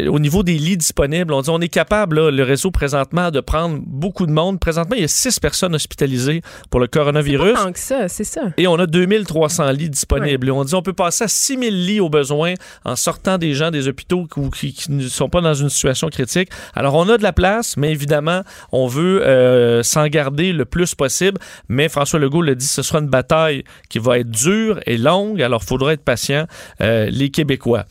au niveau des lits disponibles, on dit on est capable là, le réseau présentement de prendre beaucoup de monde. Présentement, il y a six personnes hospitalisées pour le coronavirus. C'est pas que ça, c'est ça. Et on a 2300 lits disponibles. Ouais. Et on dit on peut passer à 6000 lits au besoin en sortant des gens des hôpitaux qui, ne sont pas dans une situation critique. Alors, on a de la place, mais évidemment, on veut euh, s'en garder le plus possible. Mais François Legault le dit, ce sera une bataille qui va être dure et longue. Alors, il faudra être patient, euh, les Québécois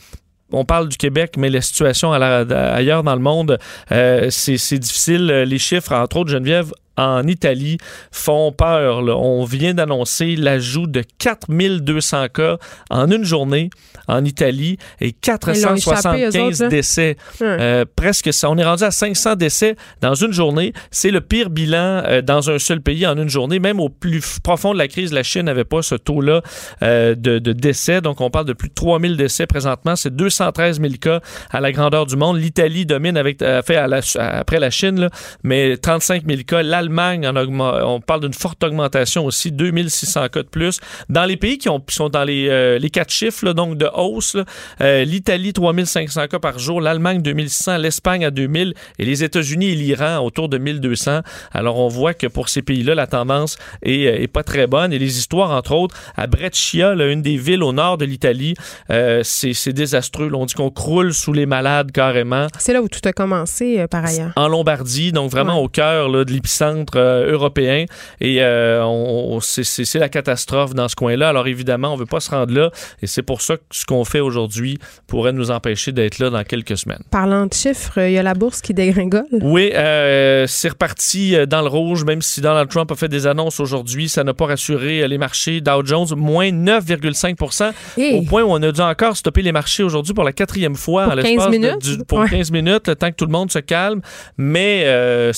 on parle du Québec, mais la situation ailleurs dans le monde, euh, c'est difficile. Les chiffres, entre autres, Geneviève, en Italie font peur. là. On vient d'annoncer l'ajout de 4200 cas en une journée en Italie et Ils l'ont échappé, eux 475 autres, là. décès. Euh, presque ça. On est rendu à 500 décès dans une journée. C'est le pire bilan euh, dans un seul pays en une journée. Même au plus profond de la crise, la Chine n'avait pas ce taux-là euh, de, de décès. Donc, on parle de plus de 3000 décès présentement. C'est 213 000 cas à la grandeur du monde. L'Italie domine avec, fait à la- après la Chine, là, mais 35 000 cas. L'Allemagne, on parle d'une forte augmentation aussi, 2600 cas de plus. Dans les pays qui, ont, qui sont dans les, euh, les quatre chiffres, là, donc de hausse, euh, l'Italie, 3500 cas par jour, l'Allemagne, 2600, l'Espagne à 2000 et les États-Unis et l'Iran autour de 1200. Alors, on voit que pour ces pays-là, la tendance est, euh, est pas très bonne. Et les histoires, entre autres, à Brescia, là, une des villes au nord de l'Italie, euh, c'est désastreux. là. On dit qu'on croule sous les malades carrément C'est là où tout a commencé, euh, par ailleurs. en Lombardie, donc vraiment Ouais. au cœur de l'épicentre euh, européen. Et euh, on- c'est- la catastrophe dans ce coin-là. Alors évidemment, on veut pas se rendre là. Et c'est pour ça que ce qu'on fait aujourd'hui pourrait nous empêcher d'être là dans quelques semaines. Parlant de chiffres, il y a la bourse qui dégringole. Oui, euh, c'est reparti dans le rouge, même si Donald Trump a fait des annonces aujourd'hui. Ça n'a pas rassuré les marchés. Dow Jones, moins 9,5 Hey. Au point où on a dû encore stopper les marchés aujourd'hui pour la quatrième fois Pour en 15 l'espace de- du- pour Ouais. 15 minutes, le temps que tout le monde se calme. Mais euh,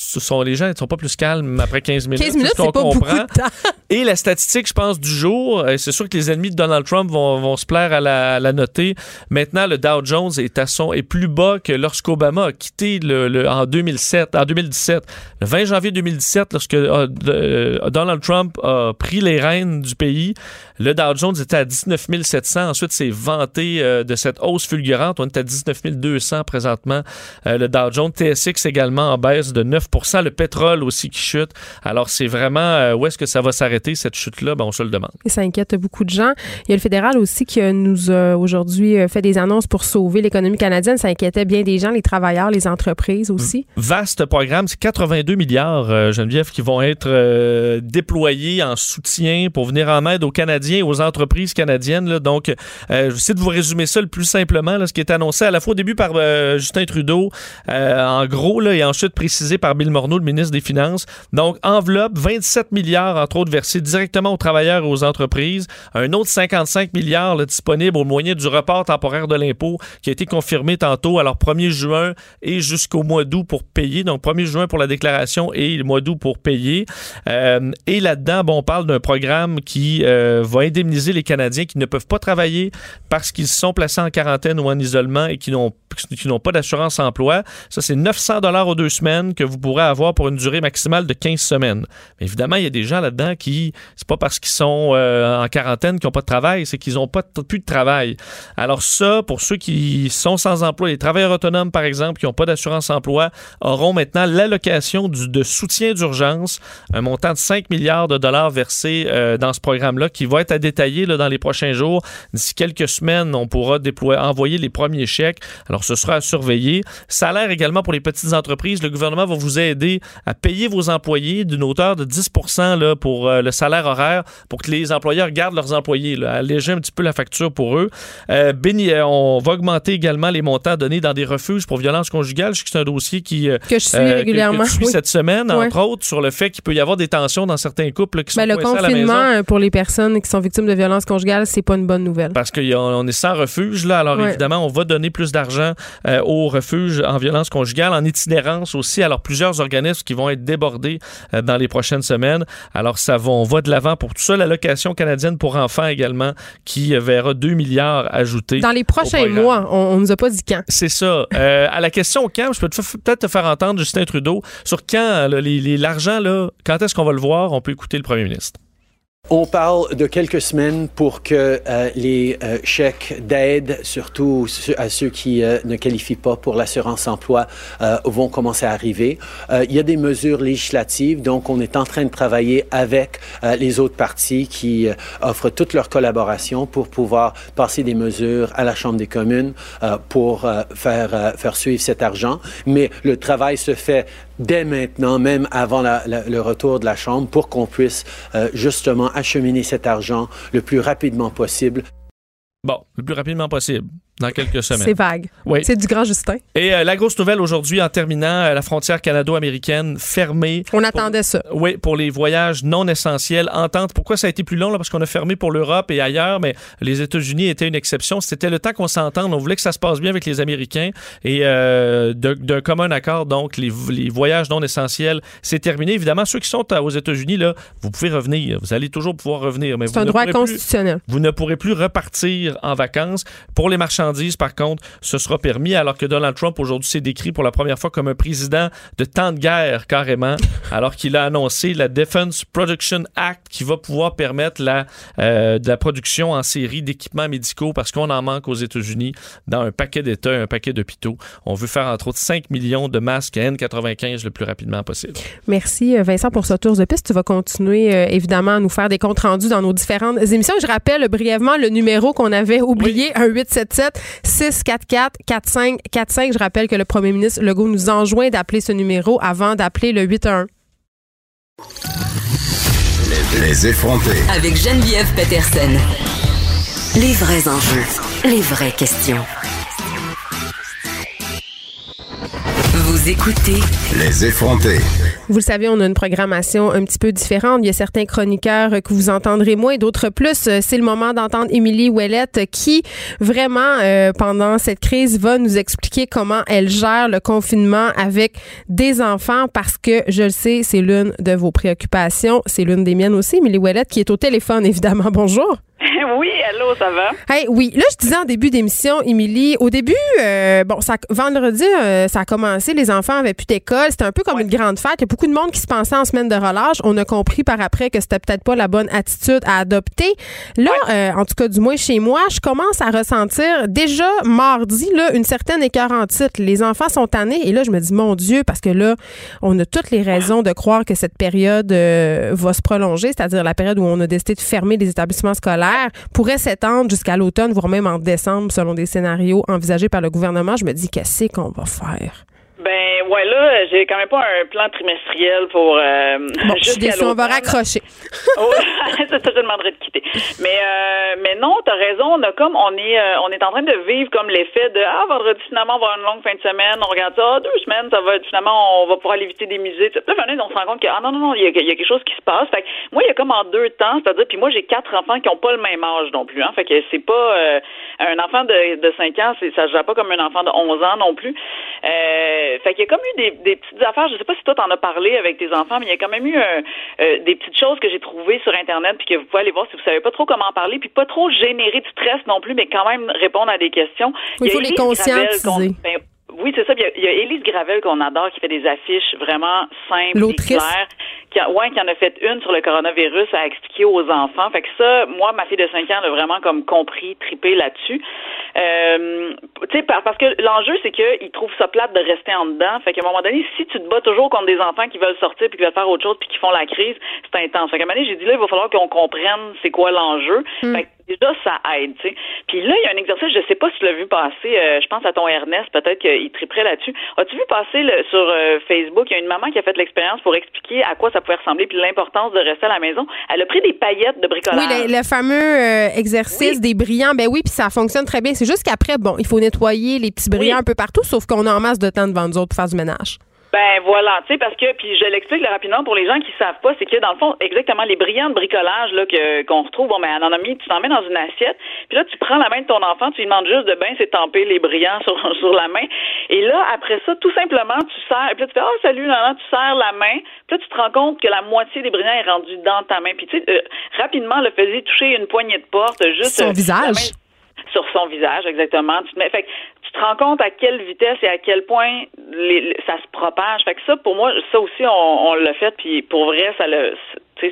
ce sont les gens ne sont pas plus calmes après 15 minutes. 15 minutes, ce c'est pas beaucoup de temps. Et la statistique, je pense, du jour, euh, c'est sûr que les ennemis de Donald Trump vont, vont se plaire à la, à la noter. Maintenant, le Dow Jones est à son est plus bas que lorsqu'Obama a quitté le, le- en 2007, en 2017. Le 20 janvier 2017, lorsque euh, euh, Donald Trump a pris les rênes du pays, le Dow Jones était à 19 700. Ensuite, c'est vanté euh, de cette hausse fulgurante. On est à 19 200 présentement. Euh, le Dow Jones, TSX également en baisse de 9% Le pétrole aussi qui chute. Alors, c'est vraiment euh, où est-ce que ça va s'arrêter, cette chute-là? Ben, on se le demande. Et ça inquiète beaucoup de gens. Il y a le fédéral aussi qui nous a aujourd'hui fait des annonces pour sauver l'économie canadienne. Ça inquiétait bien des gens, les travailleurs, les entreprises aussi. Vaste programme, c'est 82 milliards, Geneviève, qui vont être déployés en soutien pour venir en aide aux Canadiens aux entreprises canadiennes. là. Donc, euh, j'essaie de vous résumer ça le plus simplement, ce qui est annoncé à la fois au début par euh, Justin Trudeau, euh, en gros, et ensuite précisé par Bill Morneau, le ministre des Finances. Donc, enveloppe, 27 milliards, entre autres, versés directement aux travailleurs et aux entreprises. Un autre 55 milliards là, disponible au moyen du report temporaire de l'impôt qui a été confirmé tantôt, alors 1er juin et jusqu'au mois d'août pour payer. Donc, 1er juin pour la déclaration et le mois d'août pour payer. Euh, et là-dedans, on parle d'un programme qui euh, indemniser les Canadiens qui ne peuvent pas travailler parce qu'ils sont placés en quarantaine ou en isolement et qui n'ont pas d'assurance emploi. Ça, c'est 900 dollars aux deux semaines que vous pourrez avoir pour une durée maximale de 15 semaines. Évidemment, il y a des gens là-dedans qui, c'est pas parce qu'ils sont euh, en quarantaine qu'ils n'ont pas de travail, c'est qu'ils n'ont pas plus de travail. Alors ça, pour ceux qui sont sans emploi, les travailleurs autonomes, par exemple, qui n'ont pas d'assurance emploi, auront maintenant l'allocation de soutien d'urgence, un montant de 5 milliards de dollars versés euh, dans ce programme-là, qui va être à détailler là, dans les prochains jours. D'ici quelques semaines, on pourra déployer, envoyer les premiers chèques. Alors, ce sera à surveiller. Salaire également pour les petites entreprises. Le gouvernement va vous aider à payer vos employés d'une hauteur de 10 là, pour euh, le salaire horaire pour que les employeurs gardent leurs employés, là, alléger un petit peu la facture pour eux. Euh, béni- euh, on va augmenter également les montants donnés dans des refuges pour violences conjugales. Je sais que c'est un dossier qui, euh, Que je suis euh, régulièrement, que tu suis oui. cette semaine, entre autres, sur le fait qu'il peut y avoir des tensions dans certains couples là, qui sont Ben, le coincés à la confinement maison. pour les personnes qui sont victimes de violences conjugales, c'est pas une bonne nouvelle. Parce qu'on on est sans refuge, là. Alors, Ouais. évidemment, on va donner plus d'argent euh, aux refuges en violence conjugale, en itinérance aussi. Alors, plusieurs organismes qui vont être débordés euh, dans les prochaines semaines. Alors, ça va, on va de l'avant pour tout ça. L'allocation canadienne pour enfants également, qui euh, verra 2 milliards ajoutés. Dans les prochains mois, on, on nous a pas dit quand. C'est ça. Euh, à la question quand, je peux peut-être te faire entendre Justin Trudeau sur quand l'argent, là, quand est-ce qu'on va le voir? On peut écouter le premier ministre. On parle de quelques semaines pour que euh, les euh, chèques d'aide, surtout à ceux qui euh, ne qualifient pas pour l'assurance emploi, euh, vont commencer à arriver. Il y a des mesures législatives, donc on est en train de travailler avec les autres partis qui offrent toute leur collaboration pour pouvoir passer des mesures à la Chambre des communes pour faire, faire suivre cet argent. Mais le travail se fait dès maintenant, même avant le retour de la Chambre, pour qu'on puisse euh, justement acheminer cet argent le plus rapidement possible. Bon, le plus rapidement possible. Dans quelques semaines. C'est vague. Oui. C'est du grand Justin. Et euh, la grosse nouvelle aujourd'hui, en terminant, euh, la frontière canado-américaine fermée. On attendait ça. Oui, pour les voyages non essentiels. Entente. Pourquoi ça a été plus long? Là? Parce qu'on a fermé pour l'Europe et ailleurs, mais les États-Unis étaient une exception. C'était le temps qu'on s'entende. On voulait que ça se passe bien avec les Américains. Et euh, d'un commun accord, donc, les, les voyages non essentiels, c'est terminé. Évidemment, ceux qui sont aux États-Unis, là, vous pouvez revenir. Vous allez toujours pouvoir revenir. C'est un droit plus- constitutionnel. vous ne pourrez plus repartir en vacances. Pour les marchandises, par contre, ce sera permis, alors que Donald Trump, aujourd'hui, s'est décrit pour la première fois comme un président de temps de guerre, carrément, alors qu'il a annoncé la Defense Production Act qui va pouvoir permettre la, euh, de la production en série d'équipements médicaux parce qu'on en manque aux États-Unis dans un paquet d'États, un paquet d'hôpitaux. On veut faire, entre autres, 5 millions de masques N95 le plus rapidement possible. Merci euh, Vincent pour ce tour de piste. Tu vas continuer euh, évidemment à nous faire des comptes rendus dans nos différentes émissions. Je rappelle brièvement le numéro qu'on avait oublié, un 877 644 4545. Je rappelle que le premier ministre Legault nous enjoint d'appeler ce numéro avant d'appeler le 811. Les effrontés. Avec Geneviève Peterson. Les vrais enjeux, les vraies questions. Vous écoutez Les effrontés. Vous le savez, on a une programmation un petit peu différente. Il y a certains chroniqueurs que vous entendrez moins, d'autres plus. Euh, C'est le moment d'entendre Émilie Ouellette qui, vraiment, euh, pendant cette crise, va nous expliquer comment elle gère le confinement avec des enfants parce que, je le sais, c'est l'une de vos préoccupations. C'est l'une des miennes aussi. Émilie Ouellette qui est au téléphone, évidemment. Bonjour. oui, allô, ça va? Hey, oui, là, je disais en début d'émission, Émilie, au début, euh, bon, ça, vendredi, euh, ça a commencé, les enfants avaient plus d'école, c'était un peu comme une grande fête. Il y a beaucoup de monde qui se pensait en semaine de relâche. On a compris par après que c'était peut-être pas la bonne attitude à adopter. Là, euh, en tout cas, du moins chez moi, je commence à ressentir déjà mardi, là, une certaine écœurantite. Les enfants sont tannés et là, je me dis, mon Dieu, parce que là, on a toutes les raisons de croire que cette période va se prolonger, c'est-à-dire la période où on a décidé de fermer les établissements scolaires, pourrait s'étendre jusqu'à l'automne, voire même en décembre, selon des scénarios envisagés par le gouvernement. Je me dis, qu'est-ce qu'on va faire? Ouais, là, j'ai quand même pas un plan trimestriel pour. Euh, Bon, je suis déçue, on va raccrocher. C'est ça, je demanderais de quitter. Mais euh, mais non, t'as raison. On a comme on est euh, on est en train de vivre comme l'effet de ah vendredi finalement on va avoir une longue fin de semaine. On regarde ça, ah, deux semaines ça va être finalement on va pouvoir aller visiter des musées. Là finalement, on se rend compte que ah non non non il y a, il y a quelque chose qui se passe. Fait que moi il y a comme en deux temps, c'est-à-dire puis moi j'ai quatre enfants qui ont pas le même âge non plus. Hein, fait que c'est pas euh, un enfant de de 5 ans, ça se gère pas comme un enfant de 11 ans non plus. Fait qu'il y a comme eu des, des petites affaires. Je sais pas si toi t'en as parlé avec tes enfants, mais il y a quand même eu un, euh, des petites choses que j'ai trouvées sur internet puis que vous pouvez aller voir si vous savez pas trop comment en parler puis pas trop générer du stress non plus, mais quand même répondre à des questions. Oui, il faut les conscientiser. Oui, c'est ça. Il y, a, il y a Élise Gravel qu'on adore qui fait des affiches vraiment simples et claires. Qui, a- ouais, qui en a fait une sur le coronavirus à expliquer aux enfants. Fait que ça, moi, ma fille de 5 ans, elle a vraiment comme compris, tripé là-dessus. Euh, tu sais, par- parce que l'enjeu, c'est qu'ils trouvent ça plate de rester en dedans. Fait qu'à un moment donné, si tu te bats toujours contre des enfants qui veulent sortir puis qui veulent faire autre chose puis qui font la crise, c'est intense. Fait qu'à un moment donné, j'ai dit là, il va falloir qu'on comprenne c'est quoi l'enjeu. Fait que déjà, ça aide, tu sais. Puis là, il y a un exercice, je sais pas si tu l'as vu passer, euh, je pense à ton Ernest, peut-être qu'il triperait là-dessus. As-tu vu passer le- sur euh, Facebook, il y a une maman qui a fait l'expérience pour expliquer à quoi ça pouvait ressembler puis l'importance de rester à la maison? Elle a pris des paillettes de Oui, bricolage. le, le fameux euh, exercice des brillants, ben oui, puis ça fonctionne très bien. C'est juste qu'après, bon, il faut nettoyer les petits brillants un peu partout, sauf qu'on a en masse de temps devant nous autres pour faire du ménage. Ben voilà, tu sais, parce que, puis je l'explique là, rapidement pour les gens qui savent pas, c'est que dans le fond, exactement, les brillants de bricolage là que qu'on retrouve, bon, ben, en a mis, tu t'en mets dans une assiette, puis là, tu prends la main de ton enfant, tu lui demandes juste de bien s'étamper les brillants sur, sur la main, et là, après ça, tout simplement, tu serres, puis là, tu fais, oh, salut, là, tu serres la main, puis là, tu te rends compte que la moitié des brillants est rendue dans ta main, puis tu sais, euh, rapidement, le faisais toucher une poignée de porte, juste... Son euh, visage. sur son visage, exactement. Tu te mets, fait te rends compte à quelle vitesse et à quel point les- ça se propage. Fait que ça, pour moi, ça aussi, on, l'a fait, puis pour vrai, ça le,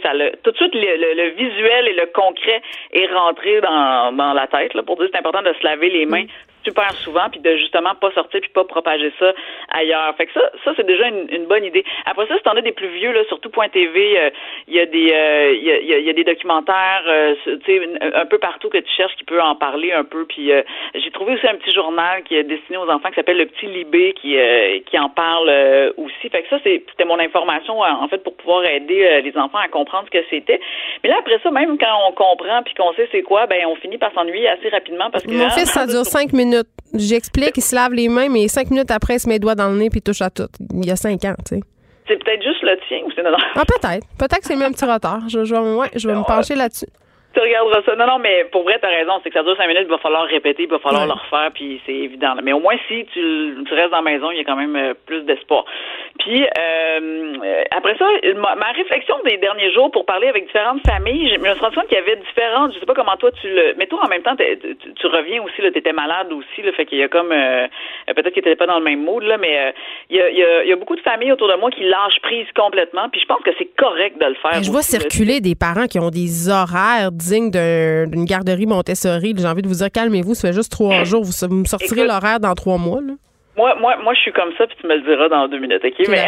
ça le, tout de suite, le, le- le visuel et le concret est rentré dans, dans la tête, là, pour dire c'est important de se laver les mains super souvent, puis de justement pas sortir puis pas propager ça ailleurs. Fait que ça, ça c'est déjà une, une bonne idée. Après ça, si t'en as des plus vieux, là, surtout point TV, euh, il y a des, euh, il y, a, il y des documentaires, euh, tu sais, un- peu partout que tu cherches qui peut en parler un peu. Puis euh, j'ai trouvé aussi un petit journal qui est destiné aux enfants qui s'appelle Le Petit Libé, qui qui en parle aussi. Fait que ça, c'était mon information en fait pour pouvoir aider les enfants à comprendre ce que c'était. Mais là après ça, même quand on comprend puis qu'on sait c'est quoi, ben on finit par s'ennuyer assez rapidement parce que Mon fils, ça dure cinq minutes. J'explique, il se lave les mains, mais cinq minutes après, il se met les doigts dans le nez puis il touche à tout. Il y a cinq ans, tu sais. C'est peut-être juste le tien ou c'est non. Ah, peut-être. Peut-être que c'est même un petit retard. Je, je, vais- ouais, je vais me pencher là-dessus. Tu regarderas ça. Non, non, mais pour vrai, t'as raison. C'est que ça dure cinq minutes, il va falloir répéter, il va falloir Ouais. le refaire, puis c'est évident. Mais au moins, si tu, tu restes dans la maison, il y a quand même euh, plus d'espoir. Puis, euh, après ça, ma, ma réflexion des derniers jours pour parler avec différentes familles, je me suis rendu compte qu'il y avait différentes, je sais pas comment toi tu le... Mais toi, en même temps, tu, tu reviens aussi, là, t'étais malade aussi, là, fait qu'il y a comme... euh, peut-être que t'étais pas dans le même mood, là, mais euh, il y, a, il y a- il y a beaucoup de familles autour de moi qui lâchent prise complètement, puis je pense que c'est correct de le faire. Et je vois aussi, là. circuler des parents qui ont des horaires d'une garderie Montessori. J'ai envie de vous dire, calmez-vous, ça fait juste trois jours. Vous, vous me sortirez l'horaire dans trois mois. Là. Moi, moi, moi, je suis comme ça, puis tu me le diras dans deux minutes, OK? Mais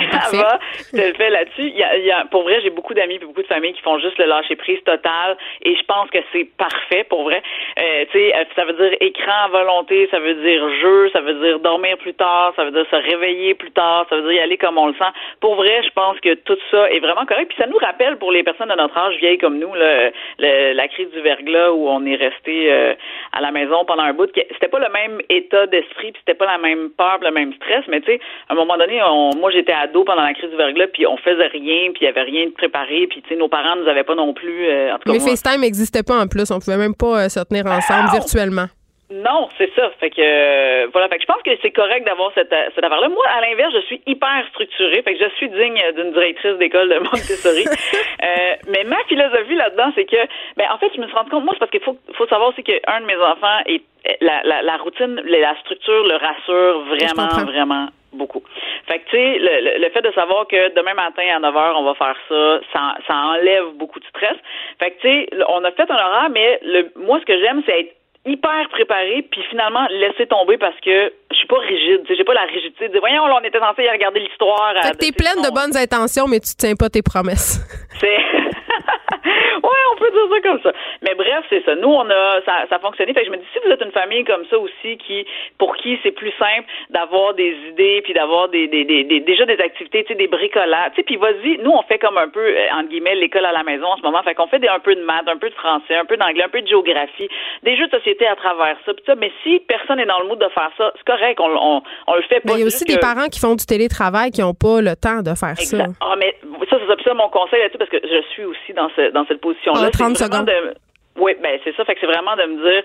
avant, je te le fais là-dessus. Il y a, il y a- pour vrai, j'ai beaucoup d'amis et beaucoup de familles qui font juste le lâcher-prise total, et je pense que c'est parfait, pour vrai. Euh, tu sais, euh, ça veut dire écran à volonté, ça veut dire jeu, ça veut dire dormir plus tard, ça veut dire se réveiller plus tard, ça veut dire y aller comme on le sent. Pour vrai, je pense que tout ça est vraiment correct. Puis ça nous rappelle, pour les personnes de notre âge vieilles comme nous, là, le- la crise du verglas où on est resté euh, à la maison pendant un bout, que c'était pas le même état d'esprit, puis c'était pas la même peur, le même stress, mais tu sais, à un moment donné, on, moi j'étais ado pendant la crise du verglas, puis on faisait rien, puis il y avait rien de préparé, puis tu sais, nos parents nous avaient pas non plus. euh, en tout cas, Mais moi- FaceTime n'existait pas en plus. On pouvait même pas euh, se tenir ensemble virtuellement. Non, c'est ça. Fait que euh, voilà, fait que je pense que c'est correct d'avoir cette, euh, cette affaire-là. Moi, à l'inverse, je suis hyper structurée. Fait que je suis digne d'une directrice d'école de Montessori. Euh, mais ma philosophie là-dedans, c'est que ben en fait, je me suis rendu compte, moi, c'est parce qu'il faut, faut savoir aussi qu'un de mes enfants est la, la, la routine, la structure le rassure vraiment, vraiment beaucoup. Fait que, tu sais, le, le- le fait de savoir que demain matin à 9 h, on va faire ça, ça, ça enlève beaucoup de stress. Fait que, tu sais, on a fait un horaire, mais le, moi, ce que j'aime, c'est être hyper préparé puis finalement laisser tomber parce que je suis pas rigide, j'ai pas la rigidité de dire voyons là on était censé y regarder l'histoire Fait que t'es pleine de bonnes intentions, mais tu tiens pas tes promesses. c'est ouais, on peut dire ça comme ça. Mais bref, c'est ça. Nous, on a ça, ça a fonctionné. Fait que je me dis si vous êtes une famille comme ça aussi qui pour qui c'est plus simple d'avoir des idées puis d'avoir des, des, des, des- déjà des activités, tu sais, des bricolages. Tu sais, puis vas-y, nous on fait comme un peu euh, entre guillemets l'école à la maison en ce moment. Fait qu'on fait des, un peu de maths, un peu de français, un peu d'anglais, un peu de géographie, des jeux de société à travers ça. Puis ça, mais si personne n'est dans le mood de faire ça, c'est correct, on, on, on le fait pas. Mais il y a aussi des parents qui font du télétravail qui n'ont pas le temps de faire ça. Ah, mais ça, c'est ça, ça, mon conseil là-dessus, parce que je suis aussi dans, ce, dans cette. Ah, 30 C'est vraiment secondes. de- Oui, ben c'est ça. Fait que c'est vraiment de me dire,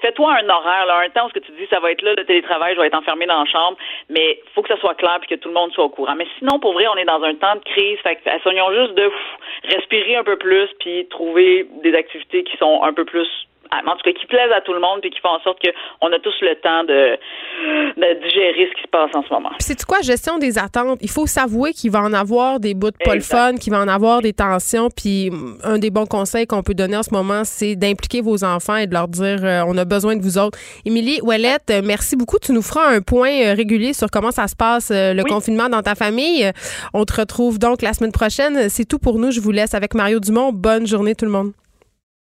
fais-toi un horaire, là, un temps où ce que tu dis, ça va être là, le télétravail, je vais être enfermé dans la chambre, mais faut que ça soit clair puis que tout le monde soit au courant. Mais sinon, pour vrai, on est dans un temps de crise. Fait que essayons juste de pff, respirer un peu plus puis trouver des activités qui sont un peu plus en tout cas, qui plaisent à tout le monde puis qui font en sorte qu'on a tous le temps de, de digérer ce qui se passe en ce moment. C'est quoi, gestion des attentes? Il faut s'avouer qu'il va en avoir des bouts de pas le fun, qu'il va en avoir des tensions. Puis un des bons conseils qu'on peut donner en ce moment, c'est d'impliquer vos enfants et de leur dire euh, on a besoin de vous autres. Émilie Ouellette, euh, merci beaucoup. Tu nous feras un point euh, régulier sur comment ça se passe euh, le confinement dans ta famille. On te retrouve donc la semaine prochaine. C'est tout pour nous. Je vous laisse avec Mario Dumont. Bonne journée tout le monde.